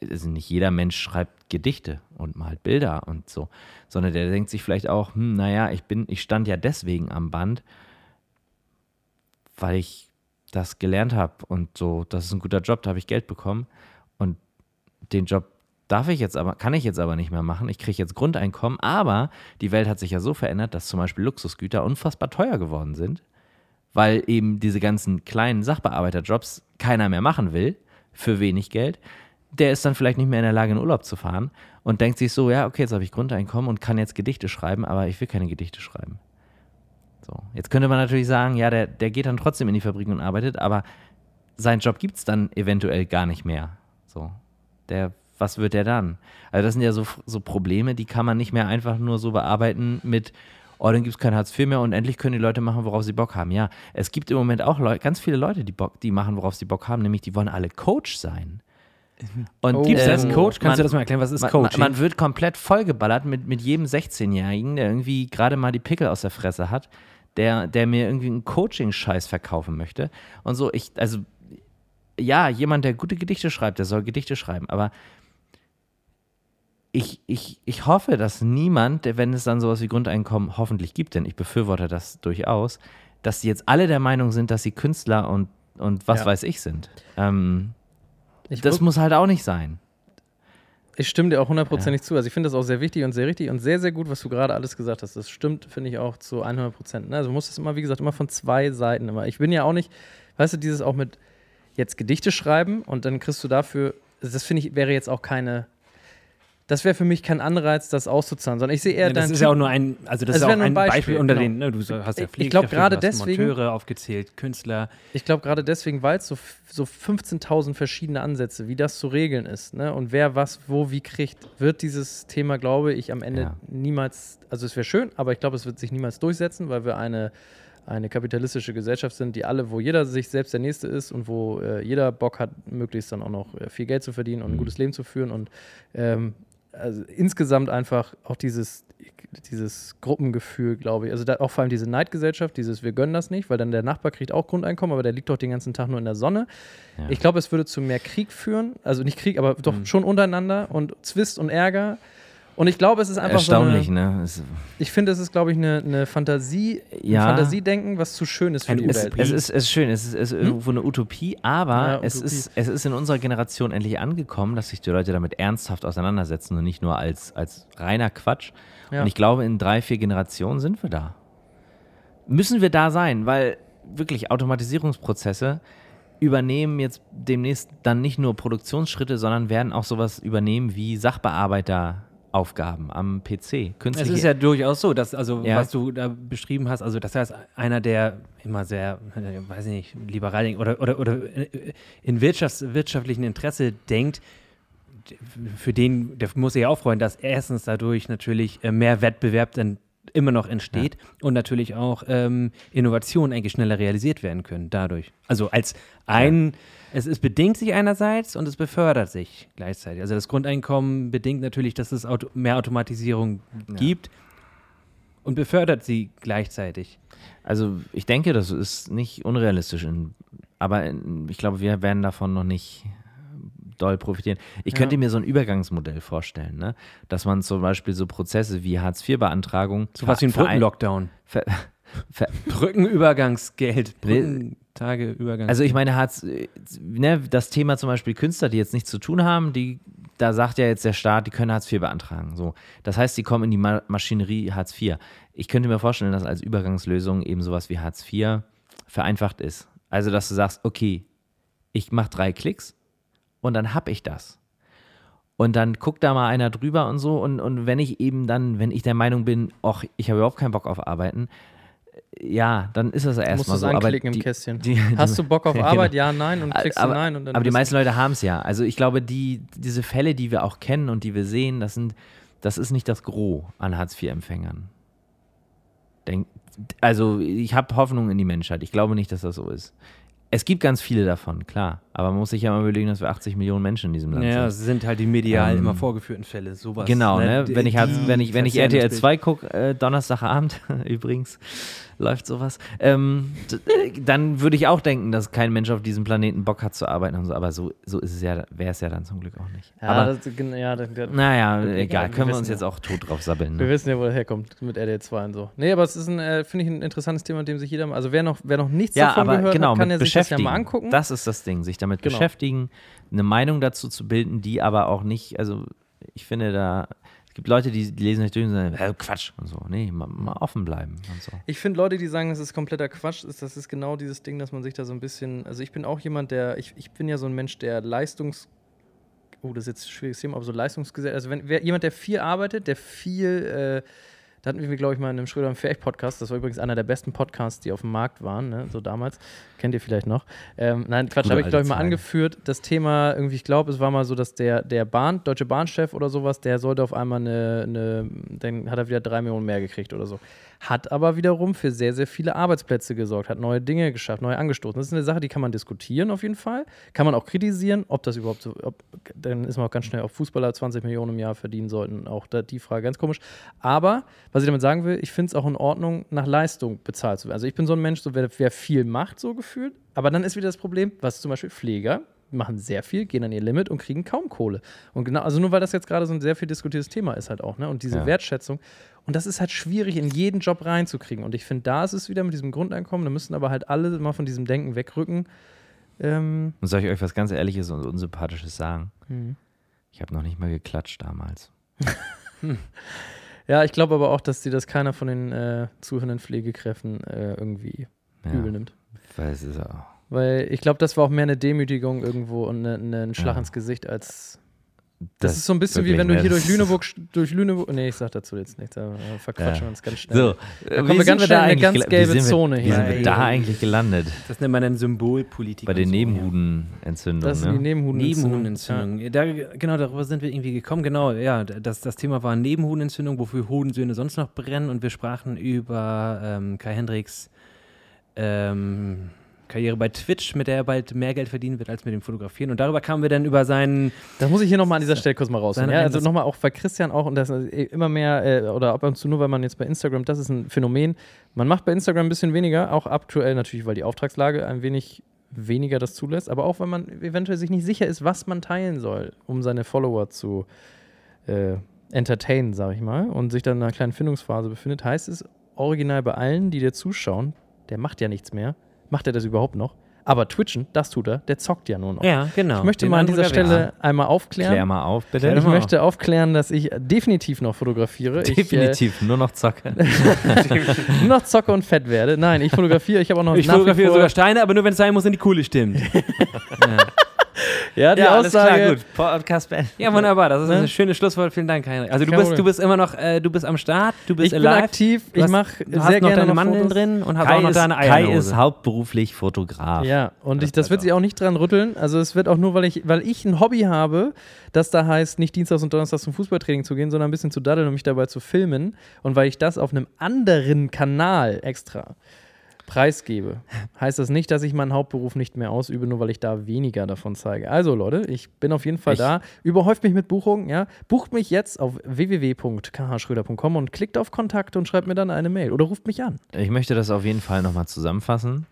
also nicht jeder Mensch schreibt Gedichte und malt Bilder und so, sondern der denkt sich vielleicht auch, hm, naja, ich bin, ich stand ja deswegen am Band, weil ich das gelernt habe und so, das ist ein guter Job, da habe ich Geld bekommen und den Job darf ich jetzt aber, kann ich jetzt aber nicht mehr machen. Ich kriege jetzt Grundeinkommen, aber die Welt hat sich ja so verändert, dass zum Beispiel Luxusgüter unfassbar teuer geworden sind, weil eben diese ganzen kleinen Sachbearbeiterjobs keiner mehr machen will für wenig Geld der ist dann vielleicht nicht mehr in der Lage, in Urlaub zu fahren und denkt sich so, ja, okay, jetzt habe ich Grundeinkommen und kann jetzt Gedichte schreiben, aber ich will keine Gedichte schreiben. So, jetzt könnte man natürlich sagen, ja, der, der geht dann trotzdem in die Fabrik und arbeitet, aber seinen Job gibt es dann eventuell gar nicht mehr. So, der, was wird der dann? Also das sind ja so, so Probleme, die kann man nicht mehr einfach nur so bearbeiten mit, oh, dann gibt es kein Hartz IV mehr und endlich können die Leute machen, worauf sie Bock haben. Ja, es gibt im Moment auch Leute, ganz viele Leute, die, Bock, die machen, worauf sie Bock haben, nämlich die wollen alle Coach sein. Und oh. Gibt es das ähm, Coach? Kannst man, du das mal erklären? Was ist Coach? Man, man, wird komplett vollgeballert mit, mit jedem 16-Jährigen, der irgendwie gerade mal die Pickel aus der Fresse hat, der, der mir irgendwie einen Coaching-Scheiß verkaufen möchte. Und so, ich, also, ja, jemand, der gute Gedichte schreibt, der soll Gedichte schreiben, aber ich, ich, ich hoffe, dass niemand, wenn es dann sowas wie Grundeinkommen hoffentlich gibt, denn ich befürworte das durchaus, dass jetzt alle der Meinung sind, dass sie Künstler und, und was ja. weiß ich sind. Ähm, ich das muss halt auch nicht sein. Ich stimme dir auch hundertprozentig ja. zu. Also ich finde das auch sehr wichtig und sehr richtig und sehr, sehr gut, was du gerade alles gesagt hast. Das stimmt, finde ich auch zu 100 Prozent. Ne? Also muss das immer, wie gesagt, immer von zwei Seiten immer. Ich bin ja auch nicht, weißt du, dieses auch mit jetzt Gedichte schreiben und dann kriegst du dafür, das finde ich, wäre jetzt auch keine, das wäre für mich kein Anreiz, das auszuzahlen, sondern ich sehe eher Ja, das ist Typ- ja auch nur ein, also das Das ist wäre auch ein Beispiel, Beispiel, unter genau. den, ne, du hast ja ich gerade hast deswegen- Monteure aufgezählt, Künstler. Ich glaube gerade deswegen, weil es so, so 15.000 verschiedene Ansätze, wie das zu regeln ist, ne? und wer was wo wie kriegt, wird dieses Thema, glaube ich, am Ende Ja. niemals, also es wäre schön, aber ich glaube, es wird sich niemals durchsetzen, weil wir eine, eine kapitalistische Gesellschaft sind, die alle, wo jeder sich selbst der Nächste ist und wo äh, jeder Bock hat, möglichst dann auch noch äh, viel Geld zu verdienen und ein Mhm. gutes Leben zu führen und ähm, also insgesamt einfach auch dieses, dieses Gruppengefühl, glaube ich. Also da, auch vor allem diese Neidgesellschaft, dieses wir gönnen das nicht, weil dann der Nachbar kriegt auch Grundeinkommen, aber der liegt doch den ganzen Tag nur in der Sonne. Ja. Ich glaube, es würde zu mehr Krieg führen, also nicht Krieg, aber doch Mhm. schon untereinander und Zwist und Ärger. Und ich glaube, es ist einfach Erstaunlich, so eine, ne? Es, ich finde, es ist, glaube ich, eine, eine Fantasie, Ja. ein Fantasiedenken, was zu schön ist für Ein die Es- Welt. es, ist, es ist schön, es ist, es ist irgendwo eine Utopie, aber Ja, es, Utopie. ist, es ist in unserer Generation endlich angekommen, dass sich die Leute damit ernsthaft auseinandersetzen und nicht nur als, als reiner Quatsch. Ja. Und ich glaube, in drei, vier Generationen sind wir da. Müssen wir da sein, weil wirklich Automatisierungsprozesse übernehmen jetzt demnächst dann nicht nur Produktionsschritte, sondern werden auch sowas übernehmen wie Sachbearbeiteraufgaben am PC. Es Künstliche ist ja durchaus so, dass, also, Ja. was du da beschrieben hast, also, das heißt, einer, der immer sehr, weiß ich nicht, liberal denkt oder, oder, oder in Wirtschafts-, wirtschaftlichen Interesse denkt, für den, der muss sich ja auch freuen, dass erstens dadurch natürlich äh, mehr Wettbewerb dann immer noch entsteht und natürlich auch ähm, Innovationen eigentlich schneller realisiert werden können dadurch. Also als ein, es, es bedingt sich einerseits und es befördert sich gleichzeitig. Also das Grundeinkommen bedingt natürlich, dass es Auto, mehr Automatisierung gibt und befördert sie gleichzeitig. Also ich denke, das ist nicht unrealistisch, in, aber in, ich glaube, wir werden davon noch nicht doll profitieren. Ich könnte mir so ein Übergangsmodell vorstellen, ne? dass man zum Beispiel so Prozesse wie Hartz-IV-Beantragung So was wie ein Brückenlockdown. Ver, ver, Nee. Brückentageübergangs. also ich meine, Hartz, äh, ne, das Thema zum Beispiel Künstler, die jetzt nichts zu tun haben, die, da sagt ja jetzt der Staat, die können Hartz IV beantragen. So. Das heißt, die kommen in die Ma Maschinerie Hartz IV. Ich könnte mir vorstellen, dass als Übergangslösung eben sowas wie Hartz IV vereinfacht ist. Also, dass du sagst, okay, ich mache drei Klicks und dann hab ich das. Und dann guckt da mal einer drüber und so. Und, und wenn ich eben dann, wenn ich der Meinung bin, ach, ich habe überhaupt keinen Bock auf Arbeiten, ja, dann ist das erstmal es so. Aber anklicken die, im Kästchen. die- Hast du Bock auf Ja, Arbeit? genau. Ja, nein. Und klickst aber, du nein. Und dann aber die meisten Leute haben es ja. Also ich glaube, die, diese Fälle, die wir auch kennen und die wir sehen, das sind, das ist nicht das Gros an Hartz-IV-Empfängern. Also ich habe Hoffnung in die Menschheit. Ich glaube nicht, dass das so ist. Es gibt ganz viele davon, klar. Aber man muss sich ja mal überlegen, dass wir 80 Millionen Menschen in diesem Land ja, sind. es sind halt die medial Ähm, immer vorgeführten Fälle. Sowas, Genau, ne? Wenn ich, halt, wenn ich, wenn ich verzerren das RTL Bild. 2 gucke, äh, Donnerstagabend übrigens, läuft sowas, ähm, äh, dann würde ich auch denken, dass kein Mensch auf diesem Planeten Bock hat zu arbeiten und so. Aber so, so ist es ja, wäre es ja dann zum Glück auch nicht. Ja, Aber das, ja, das, das, naja, wir egal, können wir uns ja. jetzt auch tot drauf sabbeln. Wir Ne? wissen ja, wo das herkommt mit RDL 2 und so. Nee, aber es ist ein, äh, finde ich, ein interessantes Thema, mit dem sich jeder, also wer noch, wer noch nichts Ja, davon aber gehört genau, hat, kann ja sich das ja mal angucken. Das ist das Ding, sich damit Genau. beschäftigen, eine Meinung dazu zu bilden, die aber auch nicht, also ich finde da, gibt Leute, die, lesen sich durch und sagen, "Hä, Quatsch und so. Nee, mal, mal offen bleiben und so. Ich finde Leute, die sagen, dass es kompletter Quatsch ist, das ist genau dieses Ding, dass man sich da so ein bisschen, also ich bin auch jemand, der, ich, ich bin ja so ein Mensch, der Leistungs, oh, das ist jetzt ein schwieriges Thema, aber so Leistungsgesellschaft, also wenn wer, jemand, der viel arbeitet, der viel, äh, da hatten wir, glaube ich, mal in einem Schröder und Ferch Podcast, das war übrigens einer der besten Podcasts, die auf dem Markt waren, ne, so damals, kennt ihr vielleicht noch. Ähm, nein, Quatsch, habe ich, glaube ich, mal Zeiten. angeführt, das Thema, irgendwie, ich glaube, es war mal so, dass der, der Bahn, Deutsche Bahnchef oder sowas, der sollte auf einmal eine, eine, dann hat er wieder drei Millionen mehr gekriegt oder so. Hat aber wiederum für sehr, sehr viele Arbeitsplätze gesorgt, hat neue Dinge geschafft, neu angestoßen. Das ist eine Sache, die kann man diskutieren auf jeden Fall. Kann man auch kritisieren, ob das überhaupt so, ob, dann ist man auch ganz schnell, ob Fußballer 20 Millionen im Jahr verdienen sollten. Auch da, die Frage ganz komisch. Aber, was ich damit sagen will, ich finde es auch in Ordnung, nach Leistung bezahlt zu werden. Also ich bin so ein Mensch, so wer, wer viel macht, so gefühlt. Aber dann ist wieder das Problem, was zum Beispiel Pfleger machen sehr viel, gehen an ihr Limit und kriegen kaum Kohle. Und genau, also nur weil das jetzt gerade so ein sehr viel diskutiertes Thema ist halt auch, ne? Und diese Ja. Wertschätzung. Und das ist halt schwierig, in jeden Job reinzukriegen. Und ich finde, da ist es wieder mit diesem Grundeinkommen, da müssen aber halt alle mal von diesem Denken wegrücken. Ähm, Und soll ich euch was ganz Ehrliches und Unsympathisches sagen? hm. Ich habe noch nicht mal geklatscht damals. Ja, ich glaube aber auch, dass dir das keiner von den äh, zuhörenden Pflegekräften äh, irgendwie Ja, übel nimmt. weil es ist auch. Weil ich glaube, das war auch mehr eine Demütigung irgendwo und eine, eine, ein Schlag Ja. ins Gesicht als Das, ist so ein bisschen wie wenn du ne, hier das durch Lüneburg, durch Lüneburg, nee, ich sag dazu jetzt nichts, da verquatschen Ja. wir uns ganz schnell. So, Da äh, kommen wie wir sind ganz schnell in eine ganz wie gelbe wir- Zone Wie hier. sind wir da eigentlich gelandet? Das nennt man dann Symbolpolitik. Bei den. Nebenhudenentzündungen. Das sind die Ne? Nebenhudenentzündungen. Nebenhudenentzündung. Da, genau, darüber sind wir irgendwie gekommen. Genau, ja, das, das Thema war Nebenhudenentzündung, wofür Hodensöhne sonst noch brennen. Und wir sprachen über ähm, Kai Hendricks ähm, Karriere bei Twitch, mit der er bald mehr Geld verdienen wird als mit dem Fotografieren. Und darüber kamen wir dann über seinen. Das muss ich hier nochmal an dieser Stelle kurz mal. Seine Ja, also nochmal auch bei Christian auch, und das ist immer mehr, äh, oder ab und zu nur, weil man jetzt bei Instagram, das ist ein Phänomen, man macht bei Instagram ein bisschen weniger, auch aktuell natürlich, weil die Auftragslage ein wenig weniger das zulässt, aber auch, wenn man eventuell sich nicht sicher ist, was man teilen soll, um seine Follower zu äh, entertainen, sag ich mal, und sich dann in einer kleinen Findungsphase befindet, heißt es original bei allen, die dir zuschauen, der macht ja nichts mehr. Macht er das überhaupt noch? Aber Twitchen, das tut er, der zockt ja nur noch. Ja, genau. Ich möchte den mal an dieser Stelle einmal aufklären. Klär mal auf, bitte. Ich mal möchte aufklären, dass ich definitiv noch fotografiere. Definitiv, nur noch Zocke. Ich äh, nur noch zocke und fett werde. Nein, ich fotografiere. Ich habe auch noch Ich fotografiere sogar Steine, aber nur wenn es sein muss und die Kohle stimmt. ja. Ja, die alles Aussage. klar, gut. Podcast beendet. ja, wunderbar. Das ist Ne? ein schönes Schlusswort. Vielen Dank, Heinrich. Also du Kein bist, du bist immer noch, äh, du bist am Start, du bist Ich bin alive. aktiv. Du Ich mache Du hast sehr noch gerne deine noch Mandeln Fotos. drin und Kai, auch noch ist, deine Kai Eiernose. ist hauptberuflich Fotograf. Ja, und ich, das wird sich auch nicht dran rütteln. Also es wird auch nur, weil ich, weil ich ein Hobby habe, das da heißt, nicht Dienstags und Donnerstags zum Fußballtraining zu gehen, sondern ein bisschen zu daddeln und mich dabei zu filmen. Und weil ich das auf einem anderen Kanal extra preisgebe, heißt das nicht, dass ich meinen Hauptberuf nicht mehr ausübe, nur weil ich da weniger davon zeige. Also Leute, ich bin auf jeden Fall Ich- da. Überhäuft mich mit Buchungen, ja. Bucht mich jetzt auf www.khschröder.com und klickt auf Kontakt und schreibt mir dann eine Mail oder ruft mich an. Ich möchte das auf jeden Fall nochmal zusammenfassen.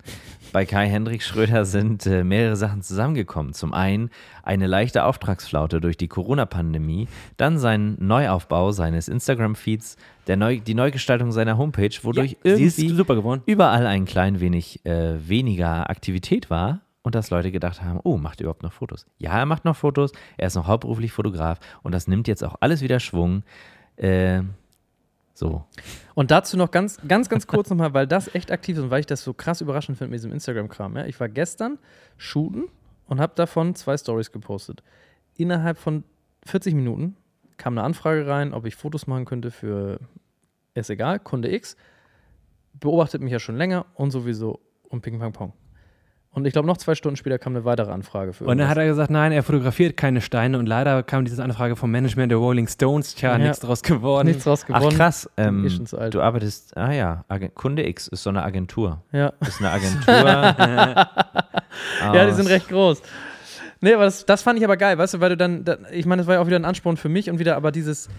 Bei Kai Hendrik Schröder sind äh, mehrere Sachen zusammengekommen. Zum einen eine leichte Auftragsflaute durch die Corona-Pandemie, dann sein Neuaufbau seines Instagram-Feeds, Neu die Neugestaltung seiner Homepage, wodurch Sie ist irgendwie überall ein klein wenig äh, weniger Aktivität war und dass Leute gedacht haben, oh, macht er überhaupt noch Fotos? Ja, er macht noch Fotos, er ist noch hauptberuflich Fotograf und das nimmt jetzt auch alles wieder Schwung. Äh, so. Und dazu noch ganz, ganz, ganz kurz nochmal, weil das echt aktiv ist und weil ich das so krass überraschend finde mit diesem Instagram-Kram. Ja? Ich war gestern shooten und habe davon zwei Stories gepostet. Innerhalb von 40 Minuten kam eine Anfrage rein, ob ich Fotos machen könnte für, ist egal, Kunde X. Beobachtet mich ja schon länger und sowieso und Ping Pong Pong. Und ich glaube, noch zwei Stunden später kam eine weitere Anfrage für Und dann hat er gesagt, nein, er fotografiert keine Steine und leider kam diese Anfrage vom Management der Rolling Stones. Tja, Ja. nichts draus geworden. nichts draus Ach gewonnen. krass, ähm, schon zu alt. du arbeitest, ah ja, Agen- Kunde X ist so eine Agentur. Ja. Ist eine Agentur. Ja, die sind recht groß. Nee, aber das, das fand ich aber geil, weißt du, weil du dann, da, ich meine, das war ja auch wieder ein Ansporn für mich und wieder, aber dieses,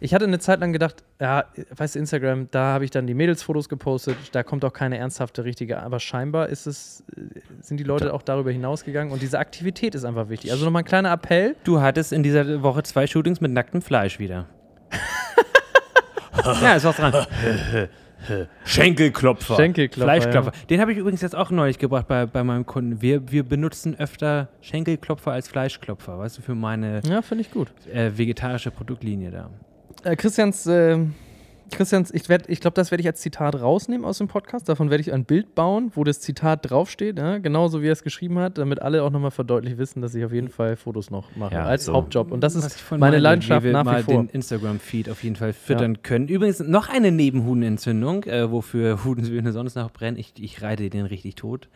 ich hatte eine Zeit lang gedacht, ja, weißt du, Instagram, da habe ich dann die Mädelsfotos gepostet, da kommt auch keine ernsthafte, richtige, aber scheinbar ist es, äh, sind die Leute auch darüber hinausgegangen und diese Aktivität ist einfach wichtig. Also nochmal ein kleiner Appell, Du hattest in dieser Woche zwei Shootings mit nacktem Fleisch wieder. ja, ist was dran. Schenkelklopfer. Schenkelklopfer, Fleischklopfer. Den habe ich übrigens jetzt auch neulich gebracht bei, bei meinem Kunden. Wir, wir benutzen öfter Schenkelklopfer als Fleischklopfer, weißt du, für meine ja, ich gut. äh, vegetarische Produktlinie da. Äh, Christians, äh, Christians, ich, werd- ich glaube, das werde ich als Zitat rausnehmen aus dem Podcast. Davon werde ich ein Bild bauen, wo das Zitat draufsteht, ja? genauso wie er es geschrieben hat, damit alle auch nochmal verdeutlich wissen, dass ich auf jeden Fall Fotos noch mache Ja, als so. Hauptjob. Und das ist meine Leidenschaft wie nach mal wie vor. den Instagram-Feed auf jeden Fall füttern können. Übrigens noch eine Nebenhudenentzündung, äh, wofür Hudensöhne sonst noch brennen. Ich, ich reite den richtig tot.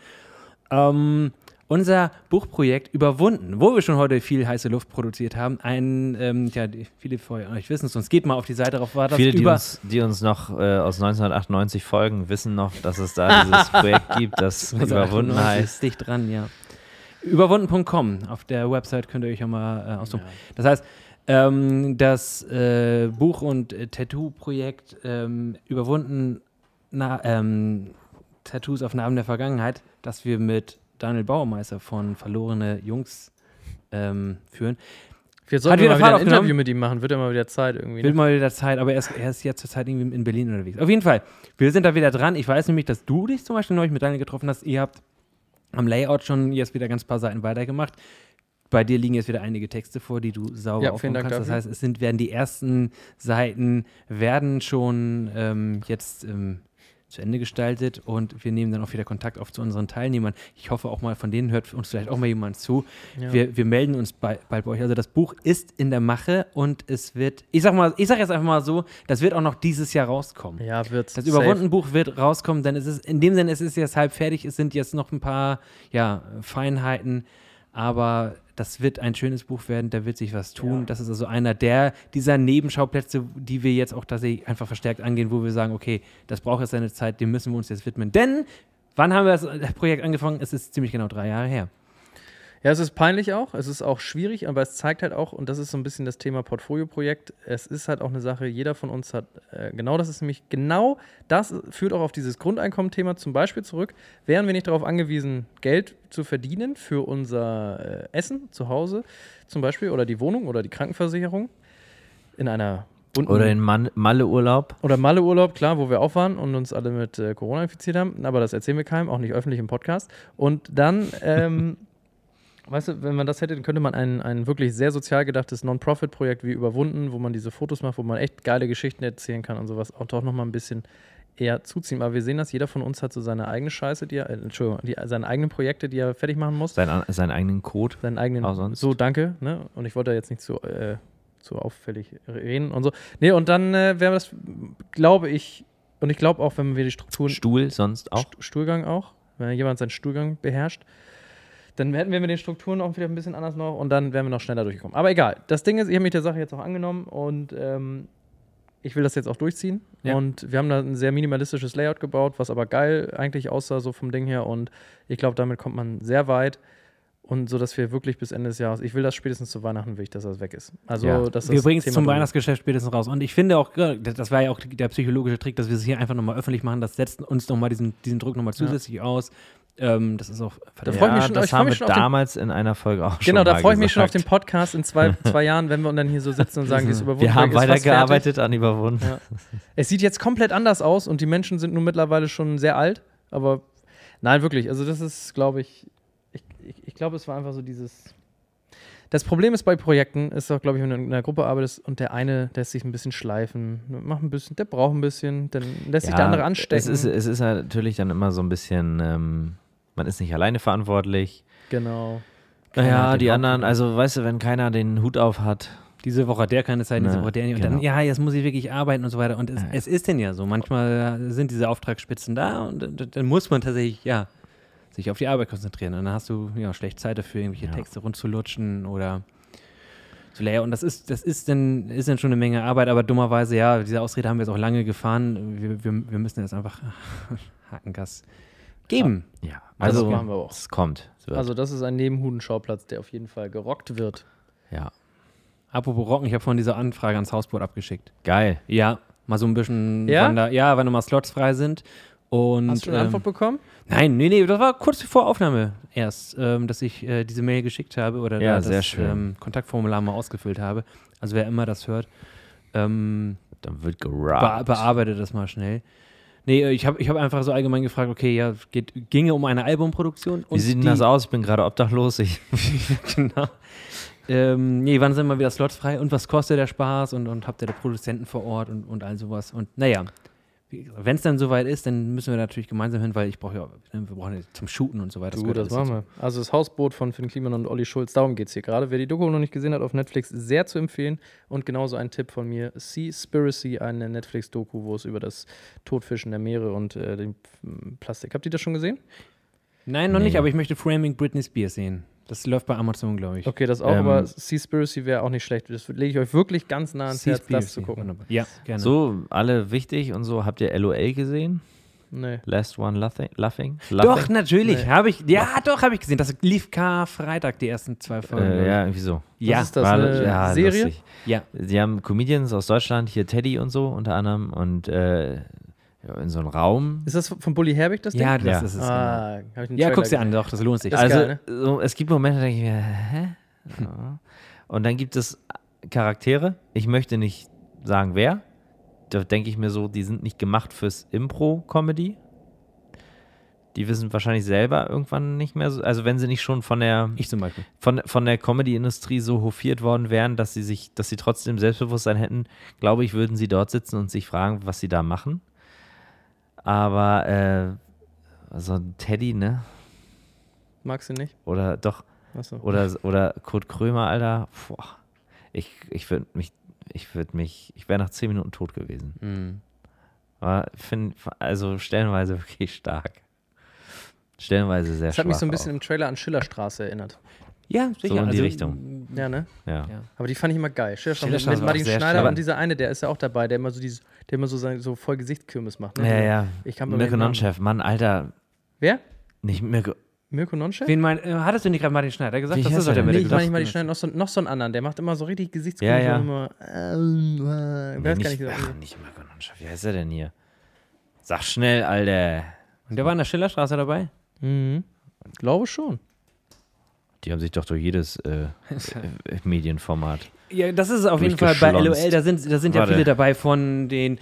Ähm, unser Buchprojekt Überwunden, wo wir schon heute viel heiße Luft produziert haben. Ein, ähm, ja, die- viele von euch wissen es, sonst geht mal auf die Seite drauf. War das Viele, die über uns, die uns noch äh, aus 1998 folgen, wissen noch, dass es da dieses Projekt gibt, das Also überwunden 98 heißt. Dicht dran, ja. Überwunden.com. Auf der Website könnt ihr euch ja mal äh, aussuchen. Das heißt, ähm, das äh, Buch- und äh, Tattoo-Projekt ähm, Überwunden na, ähm, Tattoos auf Narben der Vergangenheit, das wir mit Daniel Bauermeister von Verlorene Jungs ähm, führen. Wir sollten wieder mal wieder ein? Interview mit ihm machen, wird ja mal wieder Zeit irgendwie. Will Ne? mal wieder Zeit, aber er ist, er ist ja zurzeit irgendwie in Berlin unterwegs. Auf jeden Fall, wir sind da wieder dran. Ich weiß nämlich, dass du dich zum Beispiel neulich mit Daniel getroffen hast. Ihr habt am Layout schon jetzt wieder ganz paar Seiten weitergemacht. Bei dir liegen jetzt wieder einige Texte vor, die du sauber Ja, aufbauen kannst. Das dafür. heißt, es sind, werden die ersten Seiten werden schon ähm, jetzt ähm, zu Ende gestaltet und wir nehmen dann auch wieder Kontakt auf zu unseren Teilnehmern. Ich hoffe auch mal, von denen hört uns vielleicht auch mal jemand zu. Ja. Wir, wir melden uns bei, bald bei euch. Also das Buch ist in der Mache und es wird, ich sag mal, ich sag jetzt einfach mal so, das wird auch noch dieses Jahr rauskommen. Ja, wird's. Das safe. überwunden Buch wird rauskommen, denn es ist in dem Sinne, es ist jetzt halb fertig, es sind jetzt noch ein paar ja, Feinheiten, aber das wird ein schönes Buch werden, da wird sich was tun. Ja. Das ist also einer der dieser Nebenschauplätze, die wir jetzt auch tatsächlich einfach verstärkt angehen, wo wir sagen, okay, das braucht jetzt seine Zeit, dem müssen wir uns jetzt widmen. Denn wann haben wir das Projekt angefangen? Es ist ziemlich genau drei Jahre her. Ja, es ist peinlich auch, es ist auch schwierig, aber es zeigt halt auch, und das ist so ein bisschen das Thema Portfolio-Projekt, es ist halt auch eine Sache, jeder von uns hat, äh, genau das ist nämlich, genau das führt auch auf dieses Grundeinkommen-Thema zum Beispiel zurück. Wären wir nicht darauf angewiesen, Geld zu verdienen für unser äh, Essen zu Hause zum Beispiel oder die Wohnung oder die Krankenversicherung in einer bunten Oder in Man Malle-Urlaub. oder Malle-Urlaub, klar, wo wir auch waren und uns alle mit äh, Corona infiziert haben. Aber das erzählen wir keinem, auch nicht öffentlich im Podcast. Und dann, ähm, weißt du, wenn man das hätte, dann könnte man ein, ein wirklich sehr sozial gedachtes Non-Profit-Projekt wie Überwunden, wo man diese Fotos macht, wo man echt geile Geschichten erzählen kann und sowas, auch doch nochmal ein bisschen eher zuziehen. Aber wir sehen das, jeder von uns hat so seine eigene Scheiße, die er, äh, Entschuldigung, die, seine eigenen Projekte, die er fertig machen muss. Sein, seinen eigenen Code. Seinen eigenen. Auch sonst. So, danke. Ne? Und ich wollte da jetzt nicht zu, äh, zu auffällig reden und so. Nee, und dann äh, wäre das, glaube ich, und ich glaube auch, wenn wir die Strukturen. Stuhl sonst auch. St Stuhlgang auch, wenn jemand seinen Stuhlgang beherrscht, dann hätten wir mit den Strukturen auch wieder ein bisschen anders noch und dann wären wir noch schneller durchgekommen. Aber egal. Das Ding ist, ich habe mich der Sache jetzt auch angenommen und ähm, ich will das jetzt auch durchziehen. Ja. Und wir haben da ein sehr minimalistisches Layout gebaut, was aber geil eigentlich aussah, so vom Ding her. Und ich glaube, damit kommt man sehr weit. Und so, dass wir wirklich bis Ende des Jahres, ich will das spätestens zu Weihnachten, will ich, dass das weg ist. Also, Ja. dass Wir das bringen es zum. Weihnachtsgeschäft spätestens raus. Und ich finde auch, ja, das war ja auch der psychologische Trick, dass wir es hier einfach nochmal öffentlich machen. Das setzt uns nochmal diesen, diesen Druck nochmal zusätzlich aus. Ähm, das ist auch Da freu ich mich schon- das haben wir damals in einer Folge auch schon Genau, da freue ich mich schon auf den. Podcast in zwei, zwei Jahren, wenn wir dann hier so sitzen und sagen, dieses Überwunden. Wir haben ist weitergearbeitet an Überwunden. Ja. Es sieht jetzt komplett anders aus und die Menschen sind nun mittlerweile schon sehr alt, aber nein, wirklich. Also, das ist, glaube ich, ich, ich, ich glaube, es war einfach so dieses. Das Problem ist bei Projekten, ist auch, glaube ich, wenn du in einer Gruppe arbeitest und der eine lässt sich ein bisschen schleifen, macht ein bisschen, der braucht ein bisschen, dann lässt sich der andere anstecken. Es ist, es ist natürlich dann immer so ein bisschen, ähm, man ist nicht alleine verantwortlich. genau. Keiner Naja, die Haupt- anderen, also weißt du, wenn keiner den Hut auf hat, Diese Woche hat der keine Zeit, diese Ne, Woche der nicht. Und genau. dann, ja, jetzt muss ich wirklich arbeiten und so weiter. Und es, Ja. es ist denn ja so. Manchmal sind diese Auftragsspitzen da und dann- dann muss man tatsächlich, ja, sich auf die Arbeit konzentrieren. Und dann hast du ja schlecht Zeit dafür, irgendwelche Ja. Texte rundzulutschen oder zu leer. Und das ist, das ist dann, ist dann schon eine Menge Arbeit, aber dummerweise, ja, diese Ausrede haben wir jetzt auch lange gefahren. Wir, wir, wir müssen jetzt einfach Hakengas geben. ja, Das also machen wir auch. es kommt. Es. Also, das ist ein Nebenhudenschauplatz, der auf jeden Fall gerockt wird. ja, Apropos Rocken, ich habe vorhin diese Anfrage ans Hausboot abgeschickt. geil. Ja, mal so ein bisschen, Ja? wann da, ja, wann da mal Slots frei sind. Und, Hast du eine ähm, Antwort bekommen? Nein, nee, nee, das war kurz vor Aufnahme erst, ähm, dass ich äh, diese Mail geschickt habe oder Ja, da sehr das schön. Ähm, Kontaktformular mal ausgefüllt habe. Also wer immer das hört, ähm, Dann wird be gerappt. bearbeite das mal schnell. Nee, äh, ich habe ich hab einfach so allgemein gefragt, okay, ja, geht, ginge um eine Albumproduktion. Wie sieht denn das aus? Ich bin gerade obdachlos. Ich, genau. Ähm, nee, wann sind mal wieder Slots frei und was kostet der Spaß und, und habt ihr da Produzenten vor Ort und, und all sowas. Und naja, wenn es dann soweit ist, dann müssen wir natürlich gemeinsam hin, weil ich brauche ja, ne, wir brauchen ja zum Shooten und so weiter. Du, das alles machen wir. Also das Hausboot von Finn Kliman und Olli Schulz, darum geht es hier gerade. Wer die Doku noch nicht gesehen hat auf Netflix, sehr zu empfehlen. Und genauso ein Tipp von mir, Seaspiracy, eine Netflix-Doku, wo es über das Todfischen der Meere und äh, den Plastik. Habt ihr das schon gesehen? Nein, noch Nee. nicht, aber ich möchte Framing Britney Spears sehen. Das läuft bei Amazon, glaube ich. Okay, das auch, Ähm, aber Seaspiracy wäre auch nicht schlecht. Das lege ich euch wirklich ganz nah ans Herz, das Seaspiracy, zu gucken. wunderbar. Ja, gerne. so, alle wichtig und so. Habt ihr LOL gesehen? Nee. Last One Laughing? Laughing? Doch, Laughing? natürlich. Nee. Habe ich, ja, doch, habe ich gesehen. Das lief Karfreitag, die ersten zwei Folgen. Äh, ja, irgendwie so. ja, Was ist das, War- eine ja, Serie? lustig. ja. Sie haben Comedians aus Deutschland, hier Teddy und so unter anderem und äh, in so einem Raum. Ist das von Bully Herbig, das Ding? ja, das Ja. ist es. Genau. Ah, hab ich einen Ja, guck's dir an, doch, das lohnt sich. Ist also geil, so, es gibt Momente, da denke ich mir, hä? Ja. Und dann gibt es Charaktere. Ich möchte nicht sagen, wer. Da denke ich mir so, die sind nicht gemacht fürs Impro-Comedy. Die wissen wahrscheinlich selber irgendwann nicht mehr so. Also wenn sie nicht schon von der ich zum Beispiel. von, von der Comedy-Industrie so hofiert worden wären, dass sie sich, dass sie trotzdem Selbstbewusstsein hätten, glaube ich, würden sie dort sitzen und sich fragen, was sie da machen. Aber äh, so ein Teddy, ne? Magst du nicht? Oder doch, Achso. oder, oder Kurt Krömer, Alter. Boah. Ich, ich würde mich, ich würde mich, ich wäre nach zehn Minuten tot gewesen. Mhm. Aber find, also stellenweise wirklich stark. Stellenweise sehr Das hat mich so ein bisschen im Trailer an Schillerstraße erinnert. Ja, sicher. in die also, Richtung. Ja, ne? auch. Ja. Ja. Aber die fand ich immer geil. Schillerstraße Schillerstraße mit war Martin auch Schneider stark. und dieser eine, der ist ja auch dabei, der immer so dieses, der immer so, sein, so voll Gesichtskirmes macht. Ne? Ja, ja. Ich kann mir Mirko Nonchef, Mann, Alter. Wer? Nicht Mirko. Mirko Nonchef? Wen mein, äh, hattest du nicht gerade Martin Schneider gesagt? Wie das ist doch er der Nee, ich meine nicht mal die Gedacht- Schneider, noch so, noch so einen anderen, der macht immer so richtig Ja, Gesichtskirmes ja. und immer. Äh, äh, ich weiß nicht, gar nicht, ach, wie nicht Mirko Nonchef. Wie heißt er denn hier? Sag schnell, Alter. Und der war in der Schillerstraße dabei? mhm. Glaube schon. Die haben sich doch durch jedes äh, äh, Medienformat. Ja, das ist es auf jeden Fall bei. LOL. Da sind, da sind ja Warte. viele dabei von den.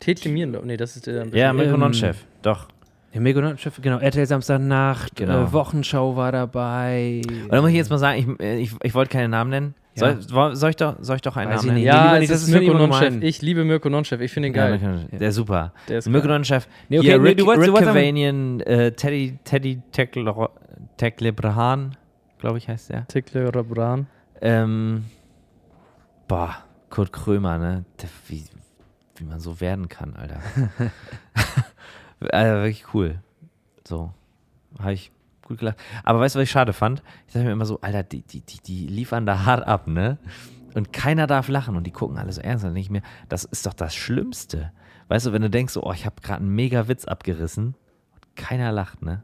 Tätchen Mieren, nee, das ist der. Ja, Mirko Ähm, Nonchef. Doch. Ja, Megonautschiff, genau. RTL Samstagnacht, Genau. äh, Wochenschau war dabei. Und dann muss ich jetzt mal sagen, ich, äh, ich, ich wollte keine Namen nennen. Ja. Soll, soll, ich doch, soll ich doch einen Weiß Namen nennen? Ja, nicht, das ist Mirko Nonchef. Ich liebe Mirko Nonchef. Ich finde ihn Ja, geil. Nonchef. Der ist super. Der ist Mirko. Nonchef. Nee, okay, Hier, nee, Rick, du wolltest- Rick du Cavanian, äh, Teddy, Teddy Tekle- Teklebrahan, glaube ich heißt der. Tickle Rabran. Ähm, boah, Kurt Krömer, ne? Wie, wie man so werden kann, Alter. also wirklich cool. So, habe ich gut gelacht. Aber weißt du, was ich schade fand? Ich dachte mir immer so, Alter, die, die, die, die liefern da hart ab, ne? Und keiner darf lachen und die gucken alle so ernst und nicht mehr. Das ist doch das Schlimmste. Weißt du, wenn du denkst, so, oh, ich habe gerade einen mega Witz abgerissen und keiner lacht, ne?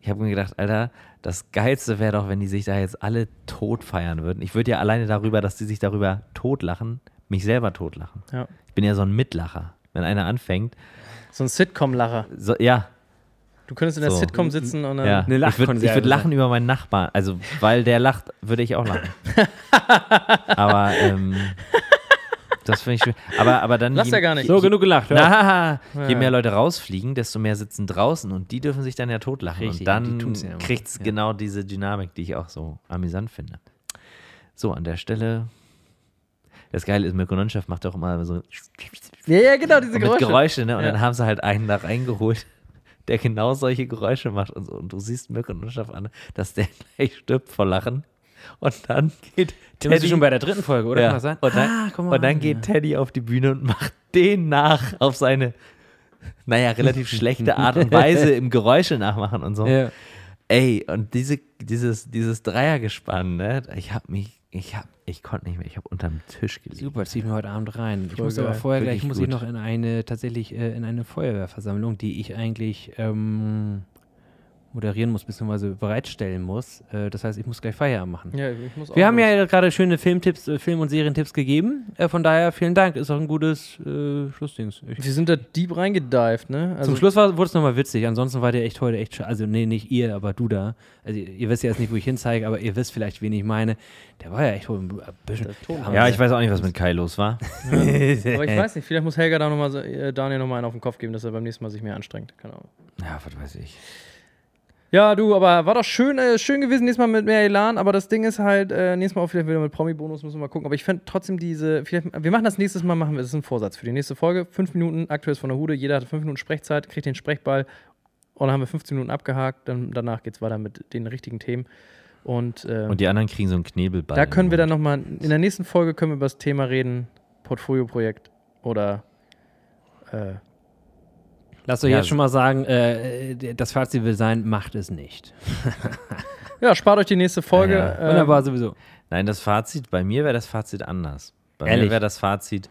Ich habe mir gedacht, Alter, das Geilste wäre doch, wenn die sich da jetzt alle tot feiern würden. Ich würde ja alleine darüber, dass die sich darüber totlachen, mich selber totlachen. Ja. Ich bin ja so ein Mitlacher. Wenn einer anfängt, So ein Sitcom-Lacher. so, ja, Du könntest in der So. Sitcom sitzen und dann. ja. Eine ich würde würd lachen über meinen Nachbarn. Also, weil der lacht, würde ich auch lachen. aber, ähm, das finde ich schön. Aber, aber dann. Lass je- ja gar nicht. So, genug gelacht. Na, je Ja. mehr Leute rausfliegen, desto mehr sitzen draußen und die dürfen sich dann ja totlachen. Richtig, und dann ja kriegt es Ja. genau diese Dynamik, die ich auch so amüsant finde. So, an der Stelle. Das Geile ist, Mirko Nonchef macht auch immer so Ja, ja, genau, diese mit Geräusche. Geräusche, ne? Und Ja. dann haben sie halt einen da reingeholt, der genau solche Geräusche macht und so. Und du siehst Mirko Nonchef an, dass der gleich stirbt vor Lachen. Und dann geht Den bist du schon bei der dritten Folge, oder? ja. Kann das sein? Und dann, ah, mal und dann an, geht. Teddy auf die Bühne und macht den nach auf seine, naja, relativ schlechte Art und Weise im Geräusche nachmachen und so. Ja. Ey, und diese, dieses, dieses Dreiergespann, ne? Ich hab mich, ich hab, ich konnte nicht mehr, ich habe unterm Tisch gelegen. Super, zieh ich mir heute Abend rein. Ich Voll muss aber geil. vorher gleich Wirklich muss ich gut. noch in eine tatsächlich äh, in eine Feuerwehrversammlung, die ich eigentlich ähm, moderieren muss bzw. bereitstellen muss. Äh, das heißt, ich muss gleich Feierabend machen. Ja, ich muss auch Wir haben los. ja gerade schöne Filmtipps, äh, Film- und Serientipps gegeben. Äh, von daher vielen Dank. Ist auch ein gutes äh, Schlussdings. Ich, Wir sind da deep reingedived, ne? Also, zum Schluss war, wurde es nochmal witzig. Ansonsten war der echt heute echt. Also, nee, nicht ihr, aber du da. Also, ihr, ihr wisst ja jetzt nicht, wo ich hinzeige, aber ihr wisst vielleicht, wen ich meine. Der war ja echt ein bisschen. Ja, ich weiß auch nicht, was mit Kai los war. Aber ich weiß nicht, vielleicht muss Helga da nochmal, äh, Daniel nochmal einen auf den Kopf geben, dass er beim nächsten Mal sich mehr anstrengt. Keine Ahnung. Ja, was weiß ich. Ja, du, aber war doch schön, äh, schön gewesen, nächstes Mal mit mehr Elan, aber das Ding ist halt, äh, nächstes Mal auch vielleicht wieder mit Promi-Bonus, müssen wir mal gucken. Aber ich fände trotzdem diese, vielleicht, wir machen das nächstes Mal, machen wir, das ist ein Vorsatz für die nächste Folge. Fünf Minuten, aktuell ist von der Hude, jeder hat fünf Minuten Sprechzeit, kriegt den Sprechball und dann haben wir 15 Minuten abgehakt, dann, danach geht es weiter mit den richtigen Themen. Und, äh, Und die anderen kriegen so einen Knebelball. da können wir dann nochmal, in der nächsten Folge können wir über das Thema reden, Portfolio-Projekt oder äh, Lasst euch Ja, jetzt schon mal sagen, äh, das Fazit will sein, macht es nicht. ja, spart euch die nächste Folge. Ja, ja. ähm, Wunderbar, sowieso. Nein, das Fazit, bei mir wäre das Fazit anders. Bei Ehrlich? mir wäre das Fazit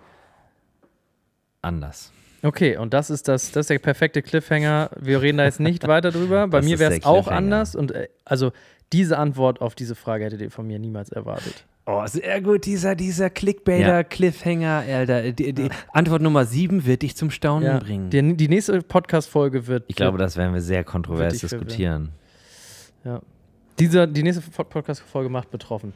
anders. Okay, und das ist das, das ist der perfekte Cliffhanger. Wir reden da jetzt nicht weiter drüber. Bei Das mir wäre es auch anders. Und äh, also diese Antwort auf diese Frage hättet ihr von mir niemals erwartet. Oh, sehr gut, dieser, dieser Clickbaiter, Ja. Cliffhanger, Alter. Die, die Antwort Nummer sieben wird dich zum Staunen bringen. Die, die nächste Podcast-Folge wird. Ich glaube, das werden wir sehr kontrovers diskutieren. ja. Dieser, die nächste Pod- Podcast-Folge macht betroffen.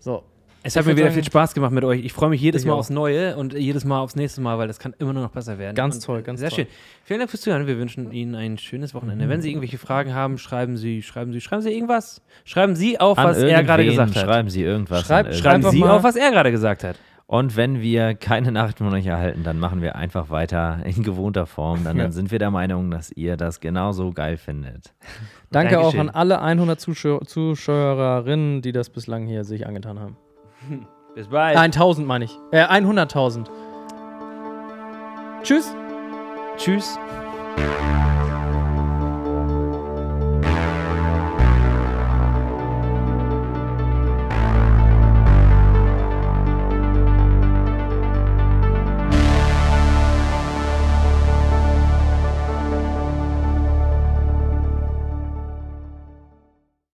So. Es hat mir wieder sagen- viel Spaß gemacht mit euch. Ich freue mich jedes Mal auch. aufs Neue und jedes Mal aufs nächste Mal, weil das kann immer nur noch besser werden. Ganz und, toll, ganz Sehr toll. schön. Vielen Dank fürs Zuhören. Wir wünschen Ihnen ein schönes Wochenende. Wenn Sie irgendwelche Fragen haben, schreiben Sie, schreiben Sie, schreiben Sie irgendwas. Schreiben Sie auf, An was er gerade gesagt hat. Schreiben Sie irgendwas. Schreib- Schreiben Sie auf, was er gerade gesagt hat. Und wenn wir keine Nachrichten von euch erhalten, dann machen wir einfach weiter in gewohnter Form. Dann, dann sind wir der Meinung, dass ihr das genauso geil findet. Danke auch Dankeschön. an alle 100 Zuschauer, Zuschauerinnen, die das bislang hier sich angetan haben. Bis bald. 1000 meine ich. Äh, 100.000. Tschüss. Tschüss.